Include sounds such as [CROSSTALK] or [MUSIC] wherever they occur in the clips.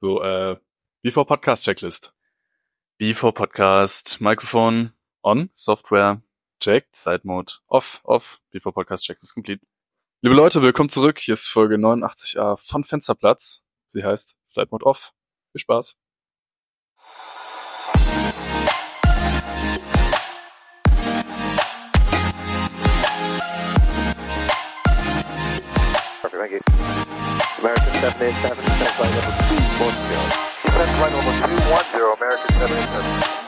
So, äh, before Podcast Checklist. Before Podcast, Mikrofon on, Software checked, Side Mode off, off, before Podcast Checklist complete. Liebe Leute, willkommen zurück. Hier ist Folge 89a von Fensterplatz. Sie heißt Flight Mode off. Viel Spaß. Thank you. American 787, send flight number 210. Send flight number 210, American 787.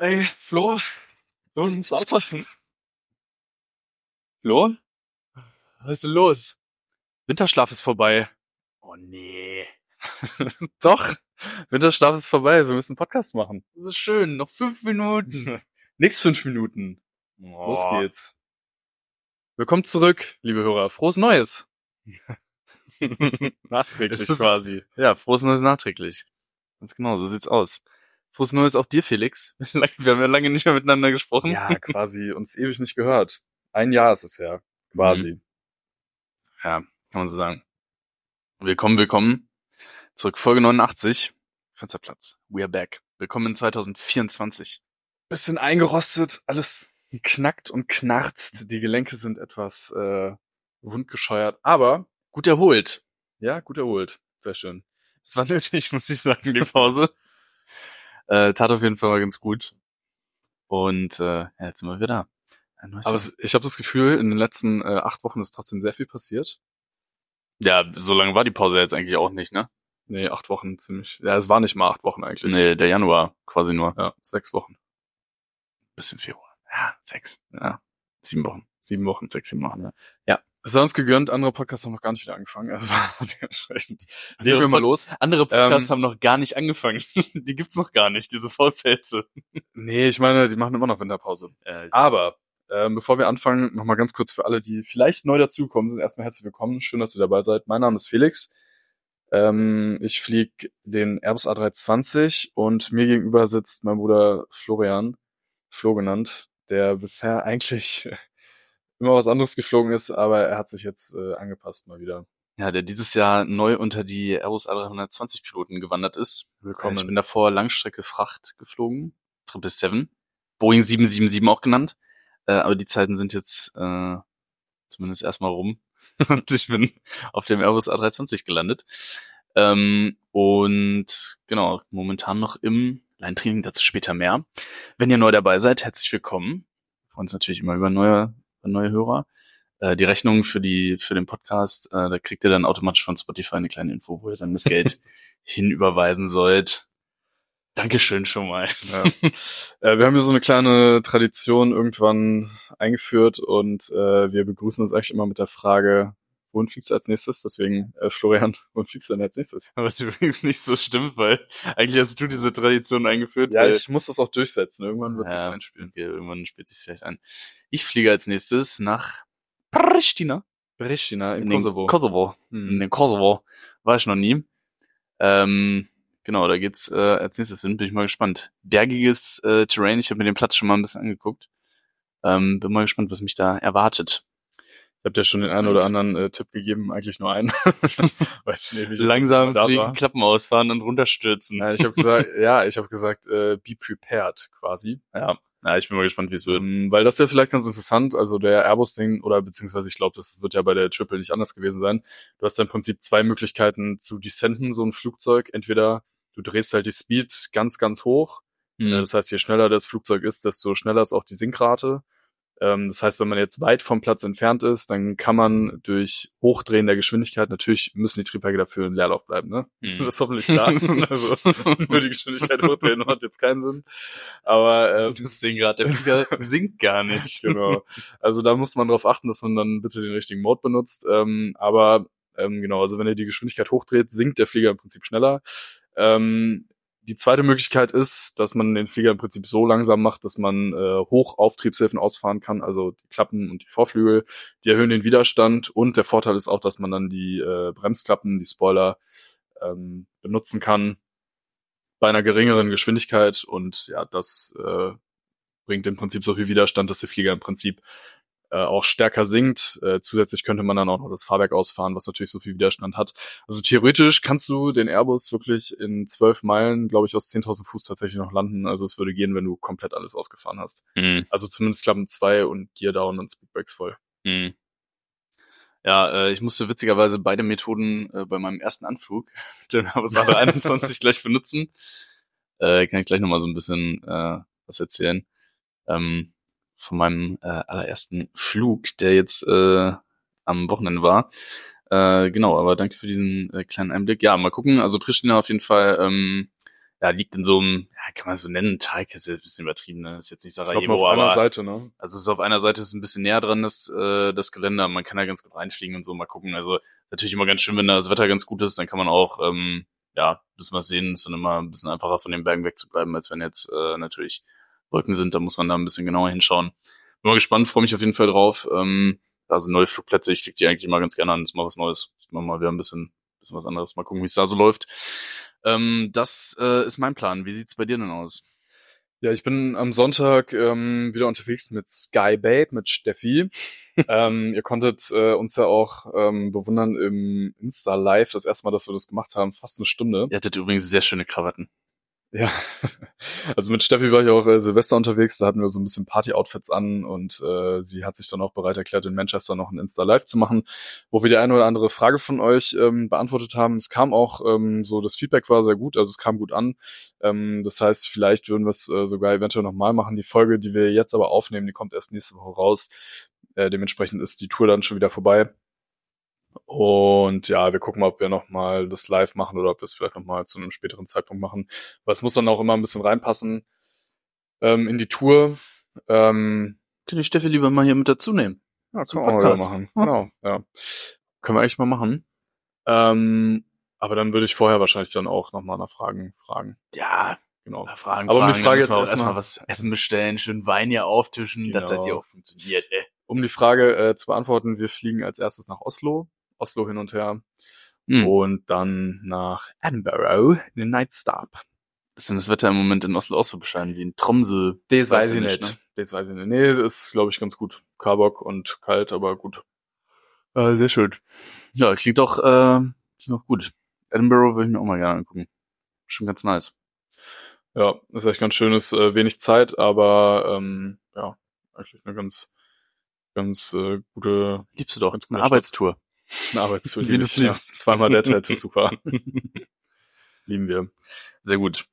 Ey, Flo, du musst aufwachen. Flo? Was ist denn los? Winterschlaf ist vorbei. Oh nee. [LAUGHS] Doch, Winterschlaf ist vorbei. Wir müssen einen Podcast machen. Das ist schön. Noch fünf Minuten. [LAUGHS] Nix fünf Minuten. Los geht's. Willkommen zurück, liebe Hörer. Frohes Neues. [LAUGHS] Nachträglich ist- quasi. Ja, frohes Neues nachträglich. Ganz genau, so sieht's aus. Frohes Neues auch dir, Felix. Wir haben ja lange nicht mehr miteinander gesprochen. Ja, quasi uns ewig nicht gehört. Ein Jahr ist es ja, quasi. Ja, kann man so sagen. Willkommen, willkommen. Zurück, Folge 89. Fensterplatz. We are back. Willkommen in 2024. Bisschen eingerostet, alles knackt und knarzt. Die Gelenke sind etwas äh, wundgescheuert, aber Gut erholt. ja, gut erholt. Sehr schön. Es war [LAUGHS] nötig, muss ich sagen, die Pause. [LAUGHS] äh, tat auf jeden Fall mal ganz gut. Und äh, ja, jetzt sind wir wieder da. Aber es, ich habe das Gefühl, in den letzten äh, acht Wochen ist trotzdem sehr viel passiert. Ja, so lange war die Pause jetzt eigentlich auch nicht, ne? Nee, acht Wochen ziemlich. Ja, es war nicht mal acht Wochen eigentlich. Nee, der Januar quasi nur. Ja, sechs Wochen. Bisschen Februar. Ja, sechs. Ja, sieben Wochen. Sieben Wochen. Sechs, sieben Wochen, ja. Es sei uns gegönnt, andere Podcasts haben noch gar nicht wieder angefangen. Also [LAUGHS] dementsprechend. Legen wir mal los. Andere Podcasts Ähm, haben noch gar nicht angefangen. [LAUGHS] die gibt's noch gar nicht, diese Vollpelze. Nee, ich meine, die machen immer noch Winterpause. Äh, Aber ähm, bevor wir anfangen, nochmal ganz kurz für alle, die vielleicht neu dazukommen sind, erstmal herzlich willkommen. Schön, dass ihr dabei seid. Mein Name ist Felix. Ähm, ich fliege den Airbus A320 und mir gegenüber sitzt mein Bruder Florian, Flo genannt, der bisher eigentlich [LAUGHS] immer was anderes geflogen ist, aber er hat sich jetzt äh, angepasst mal wieder. ja, der dieses Jahr neu unter die Airbus A320 Piloten gewandert ist. Willkommen. Ich bin davor Langstrecke Fracht geflogen. 777. Boeing 777 auch genannt. Äh, aber die Zeiten sind jetzt äh, zumindest erstmal rum. [LAUGHS] und ich bin auf dem Airbus A320 gelandet. Ähm, und genau, momentan noch im Line-Training, dazu später mehr. Wenn ihr neu dabei seid, herzlich willkommen. Wir freuen uns natürlich immer über neue, über neue Hörer. Äh, die Rechnung für die für den Podcast, äh, da kriegt ihr dann automatisch von Spotify eine kleine Info, wo ihr dann das Geld [LAUGHS] hinüberweisen sollt. Dankeschön schon mal. Ja. äh, wir haben hier so eine kleine Tradition irgendwann eingeführt und äh, wir begrüßen uns eigentlich immer mit der Frage, wohin fliegst du als nächstes? Deswegen, äh, Florian, [LAUGHS] wohin fliegst du denn als nächstes? [LAUGHS] Was übrigens nicht so stimmt, weil eigentlich hast du diese Tradition eingeführt. Ja, ich muss das auch durchsetzen. Irgendwann wird es Ja. einspielen. okay, irgendwann spielt sich vielleicht ein. Ich fliege als nächstes nach Pristina. Pristina im in Kosovo. Kosovo. In Hm. den Kosovo. War ich noch nie. Ähm, genau, da geht's äh, als nächstes hin. Bin ich mal gespannt. Bergiges äh, Terrain. Ich habe mir den Platz schon mal ein bisschen angeguckt. Ähm, bin mal gespannt, was mich da erwartet. Ich habe dir schon den einen oder anderen äh, Tipp gegeben, eigentlich nur einen. [LAUGHS] Weiß ich nicht, wie Langsam da fliegen, war. Klappen ausfahren und runterstürzen. Ja, ich habe gesagt, [LAUGHS] ja, ich habe gesagt, äh, be prepared quasi. Ja. ja, ich bin mal gespannt, wie es wird. Ähm, weil das ist ja vielleicht ganz interessant, also der Airbus-Ding, oder beziehungsweise ich glaube, das wird ja bei der Triple nicht anders gewesen sein. Du hast ja im Prinzip zwei Möglichkeiten zu descenden, so ein Flugzeug. Entweder du drehst halt die Speed ganz, ganz hoch. Hm. Äh, Das heißt, je schneller das Flugzeug ist, desto schneller ist auch die Sinkrate. Ähm, Das heißt, wenn man jetzt weit vom Platz entfernt ist, dann kann man durch Hochdrehen der Geschwindigkeit, natürlich müssen die Triebwerke dafür in Leerlauf bleiben, ne? Hm. Das ist hoffentlich klar. [LAUGHS] also [LAUGHS] nur die Geschwindigkeit hochdrehen hat jetzt keinen Sinn. Aber ähm, Das Ding gerade, der Flieger [LAUGHS] sinkt gar nicht. genau. Also da muss man darauf achten, dass man dann bitte den richtigen Mode benutzt. Ähm, aber ähm, genau, also wenn ihr die Geschwindigkeit hochdreht, sinkt der Flieger im Prinzip schneller. Ähm, die zweite Möglichkeit ist, dass man den Flieger im Prinzip so langsam macht, dass man äh, hoch auf Triebshilfen ausfahren kann, also die Klappen und die Vorflügel, die erhöhen den Widerstand und der Vorteil ist auch, dass man dann die äh, Bremsklappen, die Spoiler ähm, benutzen kann bei einer geringeren Geschwindigkeit und ja, das äh, bringt im Prinzip so viel Widerstand, dass der Flieger im Prinzip äh, auch stärker sinkt. Äh, zusätzlich könnte man dann auch noch das Fahrwerk ausfahren, was natürlich so viel Widerstand hat. Also theoretisch kannst du den Airbus wirklich in zwölf Meilen, glaube ich, aus 10.000 Fuß tatsächlich noch landen. Also es würde gehen, wenn du komplett alles ausgefahren hast. Mhm. Also zumindest Klappen 2 und Gear Down und Speedbrakes voll. Mhm. Ja, äh, ich musste witzigerweise beide Methoden äh, bei meinem ersten Anflug [LAUGHS] mit dem Airbus A321 [LAUGHS] [LAUGHS] gleich benutzen. Äh, kann ich gleich nochmal so ein bisschen äh, was erzählen. Ähm, von meinem äh, allerersten Flug, der jetzt äh, am Wochenende war. Äh, genau, aber danke für diesen äh, kleinen Einblick. Ja, mal gucken. Also Pristina auf jeden Fall ähm, ja, liegt in so einem, ja, kann man es so nennen, Teig ist jetzt ein bisschen übertrieben, ne? Ist jetzt nicht Ich glaube, Sarajevo, auf einer aber Seite, ne? also es ist auf einer Seite ist ein bisschen näher dran, das, äh, das Geländer. Man kann da ganz gut reinfliegen und so mal gucken. Also natürlich immer ganz schön, wenn da das Wetter ganz gut ist, dann kann man auch, ähm, ja, ein bisschen was sehen. Ist dann immer ein bisschen einfacher von den Bergen wegzubleiben, als wenn jetzt äh, natürlich Wolken sind. Da muss man da ein bisschen genauer hinschauen. Bin mal gespannt, freue mich auf jeden Fall drauf. Ähm, also neue Flugplätze, ich fliege die eigentlich immer ganz gerne an. Das ist mal was Neues. Sieht man mal wieder ein bisschen, bisschen was anderes. Mal gucken, wie es da so läuft. Ähm, das äh, ist mein Plan. Wie sieht's bei dir denn aus? Ja, ich bin am Sonntag ähm, wieder unterwegs mit Sky Babe, mit Steffi. [LAUGHS] ähm, ihr konntet äh, uns ja auch ähm, bewundern im Insta Live, das erste Mal, dass wir das gemacht haben, fast eine Stunde. Ihr hattet übrigens sehr schöne Krawatten. Ja, [LAUGHS] also mit Steffi war ich auch äh, Silvester unterwegs, da hatten wir so ein bisschen Party-Outfits an und äh, sie hat sich dann auch bereit erklärt, in Manchester noch ein Insta-Live zu machen, wo wir die eine oder andere Frage von euch ähm, beantwortet haben. Es kam auch ähm, so, das Feedback war sehr gut, also es kam gut an. Ähm, das heißt, vielleicht würden wir es äh, sogar eventuell nochmal machen. Die Folge, die wir jetzt aber aufnehmen, die kommt erst nächste Woche raus. Äh, dementsprechend ist die Tour dann schon wieder vorbei. Und ja, wir gucken mal, ob wir nochmal das live machen oder ob wir es vielleicht nochmal zu einem späteren Zeitpunkt machen. Weil es muss dann auch immer ein bisschen reinpassen ähm, in die Tour. Ähm, Kann die Steffi lieber mal hier mit dazu nehmen? ja, Zum können wir Podcast. machen. Ja. Genau, ja. Können wir echt mal machen. Ähm, aber dann würde ich vorher wahrscheinlich dann auch nochmal nach Fragen fragen. Ja, Genau. Ja, Fragen, Aber um die Frage wir jetzt auch erstmal erstmal- was Essen bestellen, schön Wein hier auftischen, Genau. das hat ja auch funktioniert, ne? Um die Frage äh, zu beantworten, wir fliegen als erstes nach Oslo. Oslo hin und her. Hm. Und dann nach Edinburgh in den Nightstop. Ist denn das Wetter im Moment in Oslo auch so bescheiden wie in Tromsø? Das Weiß weiß ich ich nicht, nicht. Das weiß ich nicht. Nee, das ist, glaube ich, ganz gut. Karbock und kalt, aber gut. Äh, sehr schön. Ja, klingt doch, äh, klingt doch gut. Edinburgh würde ich mir auch mal gerne angucken. Schon ganz nice. Ja, ist echt ganz schön, ist äh, wenig Zeit, aber ähm, ja, eigentlich eine ganz, ganz äh, gute Liebst du doch. Ganz Eine Arbeitstour. Eine Arbeitstour. Wie liebe du's ich, ja. liebst. Zweimal der Tat ist super. [LAUGHS] Lieben wir. Sehr gut.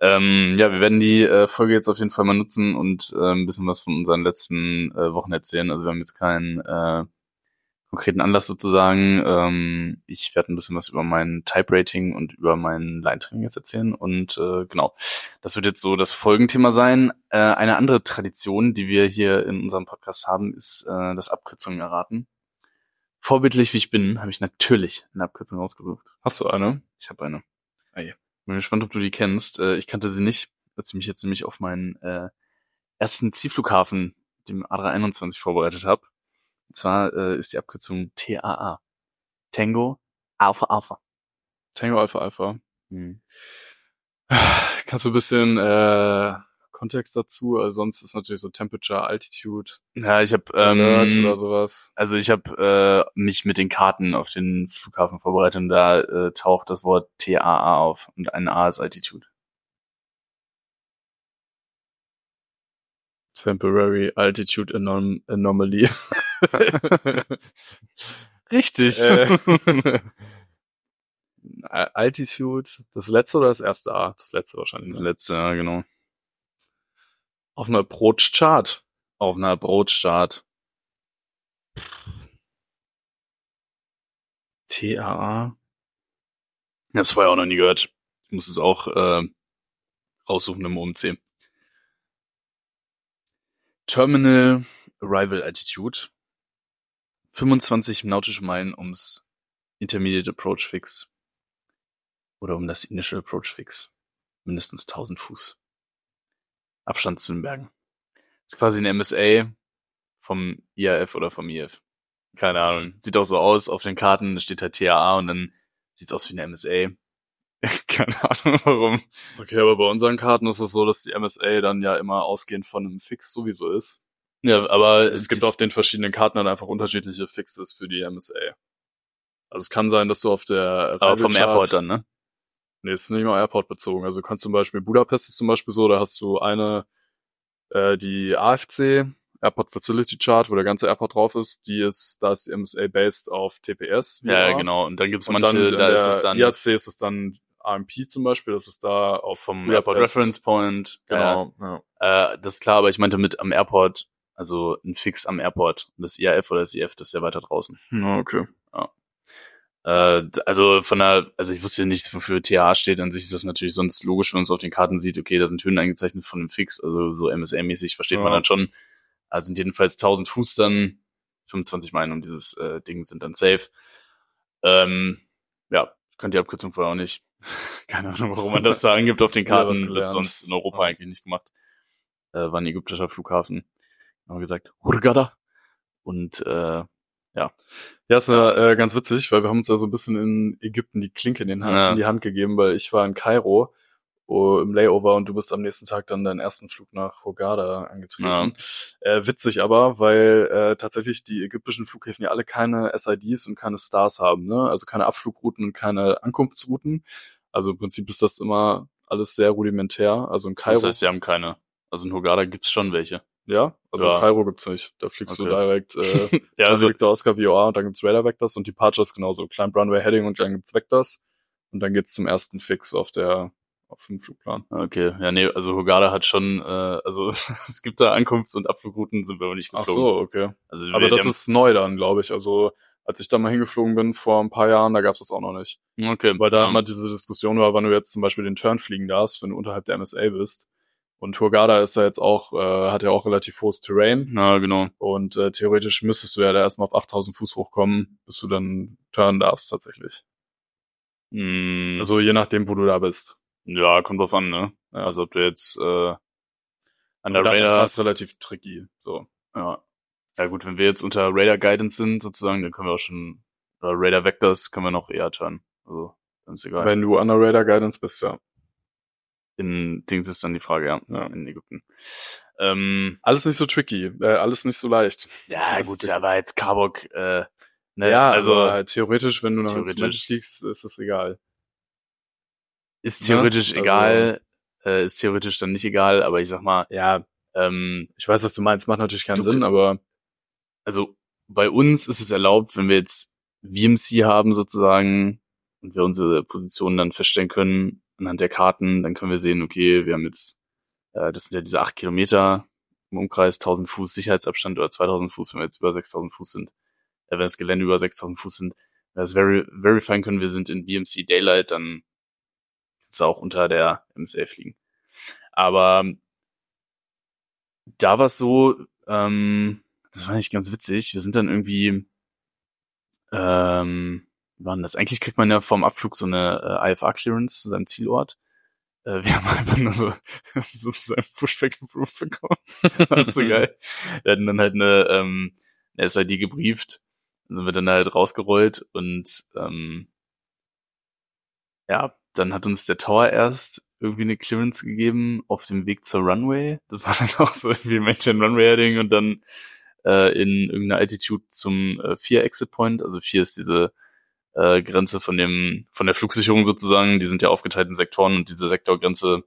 Ähm, ja, wir werden die äh, Folge jetzt auf jeden Fall mal nutzen und äh, ein bisschen was von unseren letzten äh, Wochen erzählen. Also wir haben jetzt keinen äh, konkreten Anlass sozusagen. Ähm, ich werde ein bisschen was über mein Type-Rating und über mein Line-Training jetzt erzählen. Und äh, genau, das wird jetzt so das Folgenthema sein. Äh, eine andere Tradition, die wir hier in unserem Podcast haben, ist äh, das Abkürzungen erraten. Vorbildlich wie ich bin, habe ich natürlich eine Abkürzung ausgesucht. Hast du eine? Ich habe eine. Ei. Bin gespannt, ob du die kennst. Äh, Ich kannte sie nicht, als ich mich jetzt nämlich auf meinen äh, ersten Zielflughafen, dem A321, vorbereitet habe. Und zwar äh, ist die Abkürzung TAA. Tango Alpha Alpha. Tango Alpha Alpha. Hm. Kannst du ein bisschen äh, Kontext dazu? Also sonst ist natürlich so Temperature, Altitude, Ja, ich habe ähm, oder sowas. also ich habe äh, mich mit den Karten auf den Flughafen vorbereitet und da äh, taucht das Wort TAA auf und ein A ist Altitude. Temporary Altitude Anom Anomaly. [LAUGHS] Richtig. äh, [LAUGHS] Altitude, das letzte oder das erste A? Das letzte wahrscheinlich. Das Ne? letzte, ja, genau. Auf dem Approach Chart. Auf einer Brotstart. TAA. Ich hab's vorher auch noch nie gehört. Ich muss es auch äh, raussuchen im OMC. Terminal Arrival Altitude. 25 nautische Meilen ums Intermediate Approach Fix. Oder um das Initial Approach Fix. Mindestens 1000 Fuß. Abstand zu den Bergen. ist quasi ein MSA vom IAF oder vom IF. Keine Ahnung. Sieht auch so aus auf den Karten, steht halt TAA und dann sieht's aus wie eine MSA. [LAUGHS] Keine Ahnung warum. Okay, aber bei unseren Karten ist es so, dass die MSA dann ja immer ausgehend von einem Fix sowieso ist. Ja, aber Es gibt auf den verschiedenen Karten dann einfach unterschiedliche Fixes für die MSA. Also es kann sein, dass du auf der aber vom Airport dann, ne? Nee, es ist nicht mal Airport bezogen. Also du kannst zum Beispiel Budapest ist zum Beispiel so, da hast du eine, äh, die AFC, Airport Facility Chart, wo der ganze Airport drauf ist, die ist, da ist die MSA based auf TPS. Ja, genau. Und dann gibt's manche, dann da ist es dann IAC ist es dann AMP zum Beispiel, das ist da auf vom Airport. Reference Point. Genau, ja. Äh, äh, das ist klar, aber ich meinte mit am Airport, also ein Fix am Airport. Und das IAF oder das IF, das ist ja weiter draußen. Ja, okay. Äh, also von der, also ich wusste ja nicht, wofür TA steht. An sich ist das natürlich sonst logisch, wenn man es auf den Karten sieht, okay, da sind Höhen eingezeichnet von einem Fix, also so MSA-mäßig versteht man Ja. dann schon. Also sind jedenfalls 1000 Fuß dann, 25 Meilen um dieses äh, Ding sind dann safe. Ähm, ja, ich kannte die Abkürzung vorher auch nicht. [LAUGHS] Keine Ahnung, warum man das da angibt auf den [LAUGHS] Karten. Wird gelernt. sonst in Europa Ja. eigentlich nicht gemacht. Äh, war ein ägyptischer Flughafen. Haben gesagt, Hurghada. Und äh, Ja, ist ja, äh, ganz witzig, weil wir haben uns ja so ein bisschen in Ägypten die Klinke in, den Hand, Ja. in die Hand gegeben, weil ich war in Kairo oh, im Layover und du bist am nächsten Tag dann deinen ersten Flug nach Hurghada angetreten. Äh, witzig aber, weil äh, tatsächlich die ägyptischen Flughäfen ja alle keine SIDs und keine Stars haben, ne? Also keine Abflugrouten und keine Ankunftsrouten. Also im Prinzip ist das immer alles sehr rudimentär. Also in Kairo, das heißt, sie haben keine. Also in Hurghada gibt's schon welche. Ja, also Ja. Kairo gibt's nicht. Da fliegst du Okay. direkt äh, [LAUGHS] Ja, also Victor Oscar VOA und dann gibt's Radar Vectors und Departure ist genauso. Climb Runway Heading und dann gibt's Vectors und dann geht's zum ersten Fix auf der auf dem Flugplan. Okay, ja, nee, also Hurghada hat schon, äh, also [LAUGHS] es gibt da Ankunfts- und Abflugrouten, sind wir aber nicht Ach geflogen. so, okay. Also Aber das ist neu dann, glaube ich. Also als ich da mal hingeflogen bin vor ein paar Jahren, da gab's das auch noch nicht. okay, Weil da ja. immer diese Diskussion war, wann du jetzt zum Beispiel den Turn fliegen darfst, wenn du unterhalb der MSA bist. Und Hurghada ist ja jetzt auch, äh, hat ja auch relativ hohes Terrain. ja, genau. Und äh, theoretisch müsstest du ja da erstmal auf 8000 Fuß hochkommen, bis du dann turnen darfst tatsächlich. Hm, Also je nachdem, wo du da bist. ja, kommt drauf an, ne? Ja. Also ob du jetzt äh, an der ist Radar, das relativ tricky. So. ja. ja gut, wenn wir jetzt unter Radar Guidance sind sozusagen, dann können wir auch schon, oder Radar Vectors können wir noch eher turnen. Also, dann ist egal. Wenn du an der Radar Guidance bist, ja. In Dings ist dann die Frage, ja, Ja. in Ägypten. Ähm, Alles nicht so tricky, äh, alles nicht so leicht. ja, Das gut, aber jetzt Carbog, äh, ne, Ja, also also theoretisch, wenn du nach theoretisch. Fliegst, ist es egal. ist ne? theoretisch Also- egal, äh, ist theoretisch dann nicht egal, aber ich sag mal, Ja, ähm, ich weiß, was du meinst, macht natürlich keinen Du- Sinn, aber also bei uns ist es erlaubt, wenn wir jetzt VMC haben sozusagen und wir unsere Position dann feststellen können anhand der Karten, dann können wir sehen, okay, wir haben jetzt, äh, das sind ja diese acht Kilometer im Umkreis, 1000 Fuß Sicherheitsabstand oder 2000 Fuß, wenn wir jetzt über 6000 Fuß sind, äh, wenn das Gelände über 6000 Fuß sind, wenn wir das veri verifieren können, wir sind in VMC Daylight, dann kannst du auch unter der MSA fliegen. Aber da war es so, ähm, das war nicht ganz witzig. Wir sind dann irgendwie, ähm, wie war das? Eigentlich kriegt man ja vorm Abflug so eine äh, IFA-Clearance zu seinem Zielort. Äh, wir haben einfach nur so [LAUGHS] sozusagen Pushback-Approve bekommen. [LAUGHS] das so geil. Wir hatten dann halt eine, ähm, eine SID gebrieft. Dann sind wir dann halt rausgerollt und ähm, ja, dann hat uns der Tower erst irgendwie eine Clearance gegeben auf dem Weg zur Runway. Das war dann [LAUGHS] auch so irgendwie Maintain Runway Heading und dann äh, in irgendeiner Altitude zum äh, 4 Exit Point. Also 4 ist diese äh, Grenze von dem von der Flugsicherung sozusagen. Die sind ja aufgeteilt in Sektoren und diese Sektorgrenze,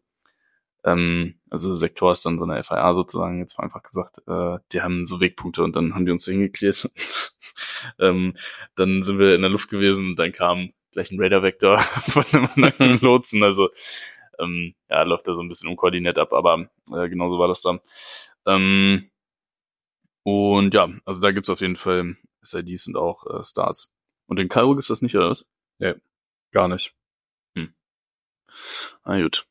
ähm, also Sektor ist dann so eine FIA sozusagen, jetzt mal einfach gesagt, äh, die haben so Wegpunkte und dann haben die uns da hingeklärt. [LAUGHS] ähm, dann sind wir in der Luft gewesen und dann kam gleich ein Radar-Vektor [LAUGHS] von einem anderen [LAUGHS] Lotsen. Also ähm, ja, läuft da so ein bisschen unkoordiniert ab, aber äh, genauso war das dann. Ähm, und ja, also da gibt's auf jeden Fall SIDs und auch äh, Stars. Und in Kairo gibt's das nicht, oder was? gar nicht. Ah, gut.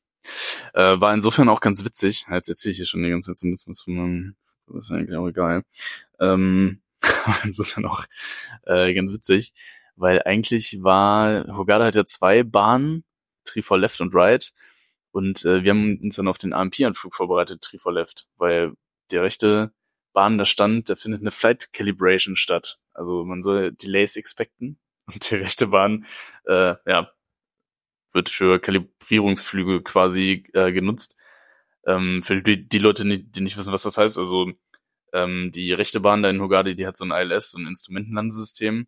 Äh, war insofern auch ganz witzig. Jetzt erzähle ich hier schon die ganze Zeit so ein bisschen was von meinem, das ist eigentlich auch egal. Ähm, [LAUGHS] war insofern auch äh, ganz witzig, weil eigentlich war, Hogada hat ja zwei Bahnen, Tree for Left und Right. Und äh, wir haben uns dann auf den AMP-Anflug vorbereitet, Tree for Left, weil der rechte Bahn da stand, da findet eine Flight Calibration statt. Also man soll Delays expecten. Und die rechte Bahn, äh, ja, wird für Kalibrierungsflüge quasi äh, genutzt. Ähm, für die, die Leute, die nicht wissen, was das heißt, also ähm, die rechte Bahn da in Hogadi, die hat so ein ILS, so ein Instrumentenlandesystem.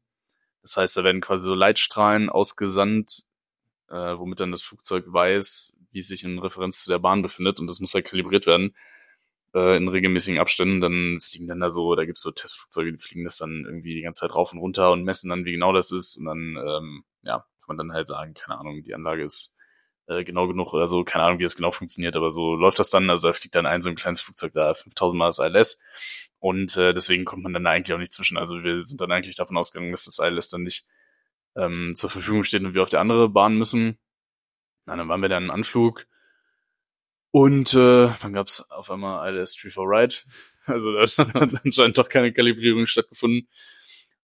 Das heißt, da werden quasi so Leitstrahlen ausgesandt, äh, womit dann das Flugzeug weiß, wie es sich in Referenz zu der Bahn befindet und das muss halt kalibriert werden äh, in regelmäßigen Abständen. Dann fliegen dann da so, da gibt's so Testflugzeuge, die fliegen das dann irgendwie die ganze Zeit rauf und runter und messen dann, wie genau das ist und dann, ähm, ja, kann man dann halt sagen, keine Ahnung, die Anlage ist äh, genau genug oder so, keine Ahnung, wie das genau funktioniert, aber so läuft das dann, also da fliegt dann ein so ein kleines Flugzeug da, 5000 Mal das ILS und äh, deswegen kommt man dann eigentlich auch nicht zwischen, also wir sind dann eigentlich davon ausgegangen, dass das ILS dann nicht ähm, zur Verfügung steht und wir auf die andere Bahn müssen. Na, dann waren wir dann im Anflug und äh, dann gab's auf einmal ILS Tree for Ride, [LAUGHS] also da hat [LAUGHS] anscheinend doch keine Kalibrierung stattgefunden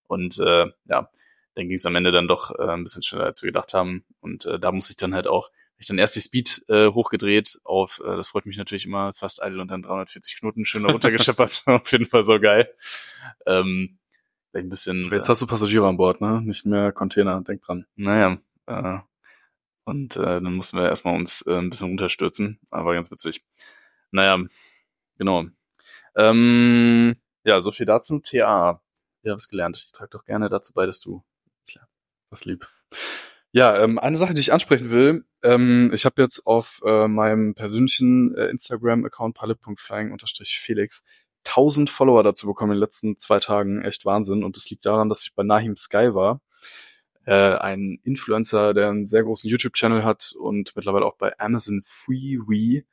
und äh, ja, dann ging es am Ende dann doch äh, ein bisschen schneller, als wir gedacht haben und äh, da muss ich dann halt auch ich dann erst die Speed äh, hochgedreht auf, äh, das freut mich natürlich immer, ist fast idle und dann 340 Knoten schön runtergescheppert. [LAUGHS] auf jeden Fall so geil. Ähm, ein bisschen. Jetzt hast du Passagiere an Bord, ne? Nicht mehr Container, denk dran. Naja, äh, und äh, dann mussten wir erstmal uns äh, ein bisschen runterstürzen, aber ganz witzig. Naja, genau. Ähm, ja, so viel dazu. TA. Ja, was gelernt. Ich trage doch gerne dazu bei, dass du was lieb. Ja, ähm, eine Sache, die ich ansprechen will, ähm, ich habe jetzt auf äh, meinem persönlichen äh, Instagram-Account pilot.flying-felix 1000 Follower dazu bekommen in den letzten zwei Tagen. Echt Wahnsinn. Und das liegt daran, dass ich bei Nahim Sky war. Äh, ein Influencer, der einen sehr großen YouTube-Channel hat und mittlerweile auch bei Amazon Freewee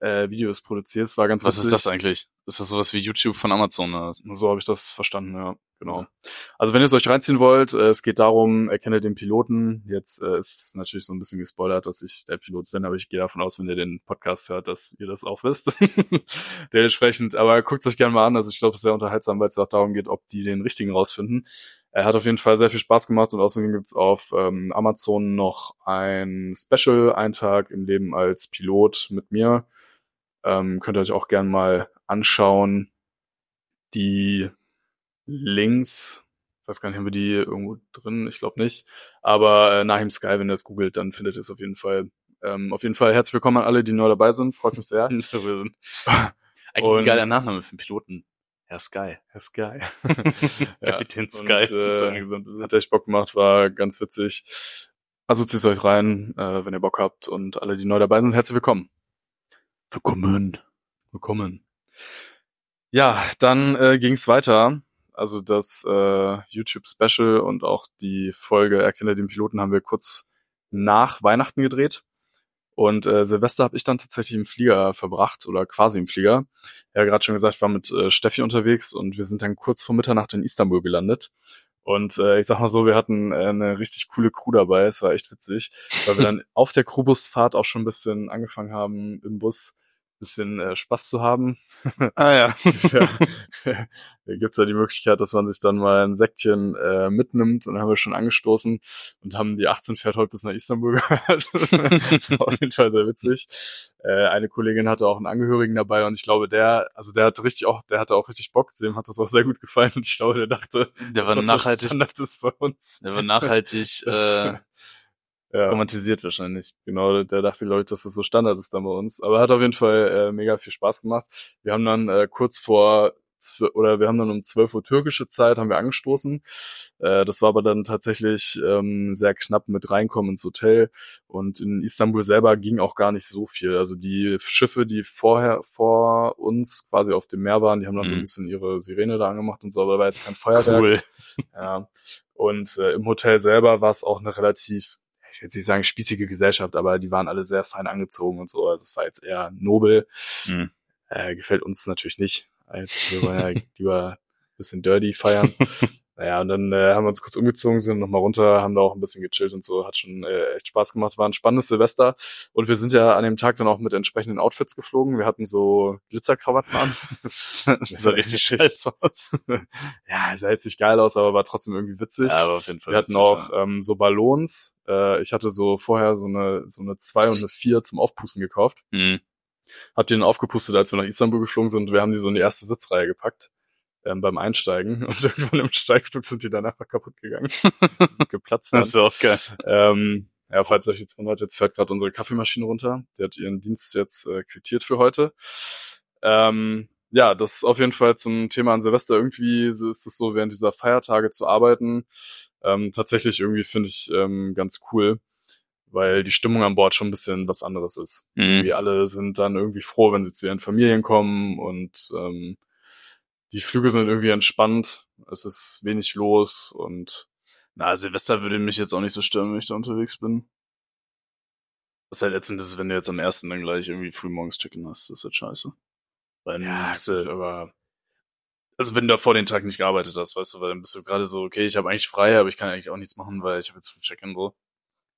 äh, Videos produziert. Es war ganz Was ist witzig. das eigentlich? Ist das sowas wie YouTube von Amazon? Oder? So habe ich das verstanden, ja, genau. Also wenn ihr es euch reinziehen wollt, äh, es geht darum, erkenne den Piloten. Jetzt äh, ist natürlich so ein bisschen gespoilert, dass ich der Pilot bin, aber ich gehe davon aus, wenn ihr den Podcast hört, dass ihr das auch wisst. [LAUGHS] Dementsprechend, aber guckt es euch gerne mal an. Also ich glaube, es ist sehr unterhaltsam, weil es auch darum geht, ob die den richtigen rausfinden. Er hat auf jeden Fall sehr viel Spaß gemacht und außerdem gibt's auf ähm, Amazon noch ein Special, ein Tag im Leben als Pilot mit mir. Ähm, könnt ihr euch auch gern mal anschauen. Die Links, ich weiß gar nicht, haben wir die irgendwo drin? Ich glaube nicht. Aber äh, Nahim Sky, wenn ihr es googelt, dann findet ihr es auf jeden Fall. Ähm, auf jeden Fall herzlich willkommen an alle, die neu dabei sind. Freut mich sehr. [LAUGHS] Eigentlich ein geiler Nachname für einen Piloten. Herr Sky. Herr Sky. [LAUGHS] Kapitän und, Sky. Äh, hat echt Bock gemacht, war ganz witzig. Also zieht euch rein, äh, wenn ihr Bock habt. Und alle, die neu dabei sind, herzlich willkommen. Willkommen. Willkommen. Ja, dann äh, ging es weiter. Also das äh, YouTube-Special und auch die Folge Erkenne den Piloten haben wir kurz nach Weihnachten gedreht. Und äh, Silvester habe ich dann tatsächlich im Flieger verbracht oder quasi im Flieger. Ja, gerade schon gesagt, ich war mit äh, Steffi unterwegs und wir sind dann kurz vor Mitternacht in Istanbul gelandet. Und äh, ich sag mal so, wir hatten äh, eine richtig coole Crew dabei. Es war echt witzig, weil wir [LAUGHS] dann auf der Crewbusfahrt auch schon ein bisschen angefangen haben, im Bus bisschen äh, Spaß zu haben. Ah ja. [LAUGHS] ja, da gibt's ja die Möglichkeit, dass man sich dann mal ein Säckchen äh, mitnimmt und dann haben wir schon angestoßen und haben die 18 fährt heute bis nach Istanbul [LAUGHS] gehört. das war auf jeden Fall sehr witzig. Äh, eine Kollegin hatte auch einen Angehörigen dabei und ich glaube, der, also der hatte richtig auch, der hatte auch richtig Bock, dem hat das auch sehr gut gefallen und ich glaube, der dachte, Der war nachhaltig, [LAUGHS] das ist bei uns. der war nachhaltig Das, äh, ja. romantisiert wahrscheinlich. Genau, der dachte, glaube ich, dass das so Standard ist dann bei uns. Aber hat auf jeden Fall äh, mega viel Spaß gemacht. Wir haben dann äh, kurz vor oder wir haben dann um 12 Uhr türkische Zeit haben wir angestoßen. Äh, das war aber dann tatsächlich ähm, sehr knapp mit reinkommen ins Hotel. Und in Istanbul selber ging auch gar nicht so viel. Also die Schiffe, die vorher vor uns quasi auf dem Meer waren, die haben dann so ein Mhm. bisschen ihre Sirene da angemacht und so, aber da war jetzt kein Feuerwerk. Cool. Ja. Und äh, im Hotel selber war es auch eine relativ, ich will jetzt nicht sagen spießige Gesellschaft, aber die waren alle sehr fein angezogen und so. Also es war jetzt eher nobel. Mhm. Äh, gefällt uns natürlich nicht. Als wir wollen ja [LAUGHS] lieber ein bisschen dirty feiern. [LAUGHS] naja, und dann äh, haben wir uns kurz umgezogen, sind nochmal runter, haben da auch ein bisschen gechillt und so. Hat schon äh, echt Spaß gemacht. War ein spannendes Silvester. Und wir sind ja an dem Tag dann auch mit entsprechenden Outfits geflogen. Wir hatten so Glitzerkrawatten an. [LAUGHS] Das sah richtig scheiße aus. [LAUGHS] ja, sah jetzt nicht geil aus, aber war trotzdem irgendwie witzig. Ja, aber auf jeden Fall. Wir hatten witzig, auch ja. ähm, so Ballons. Äh, ich hatte so vorher so eine so eine 2 und eine 4 zum Aufpusten gekauft. Mhm. Hab die dann aufgepustet, als wir nach Istanbul geflogen sind. Wir haben die so in die erste Sitzreihe gepackt ähm, beim Einsteigen. [LAUGHS] Und irgendwann im Steigflug sind die dann einfach kaputt gegangen. [LAUGHS] Sind geplatzt. Dann. Das ist auch geil. Ähm, Ja, falls ihr euch jetzt wundert, jetzt fährt gerade unsere Kaffeemaschine runter. Die hat ihren Dienst jetzt äh, quittiert für heute. Ähm, ja, das ist auf jeden Fall zum Thema an Silvester. Irgendwie ist es so, während dieser Feiertage zu arbeiten. Ähm, tatsächlich irgendwie finde ich ähm, ganz cool, weil die Stimmung an Bord schon ein bisschen was anderes ist. Mhm. Wir alle sind dann irgendwie froh, wenn sie zu ihren Familien kommen und ähm, die Flüge sind irgendwie entspannt. Es ist wenig los und Na, Silvester würde mich jetzt auch nicht so stören, wenn ich da unterwegs bin. Was halt letztendlich ist, wenn du jetzt am ersten dann gleich irgendwie frühmorgens Chicken hast, das ist halt scheiße. Weil Ja, hast du, aber also wenn du vor den Tag nicht gearbeitet hast, weißt du, weil dann bist du gerade so, okay, ich habe eigentlich frei, aber ich kann eigentlich auch nichts machen, weil ich habe jetzt früh Check-in so.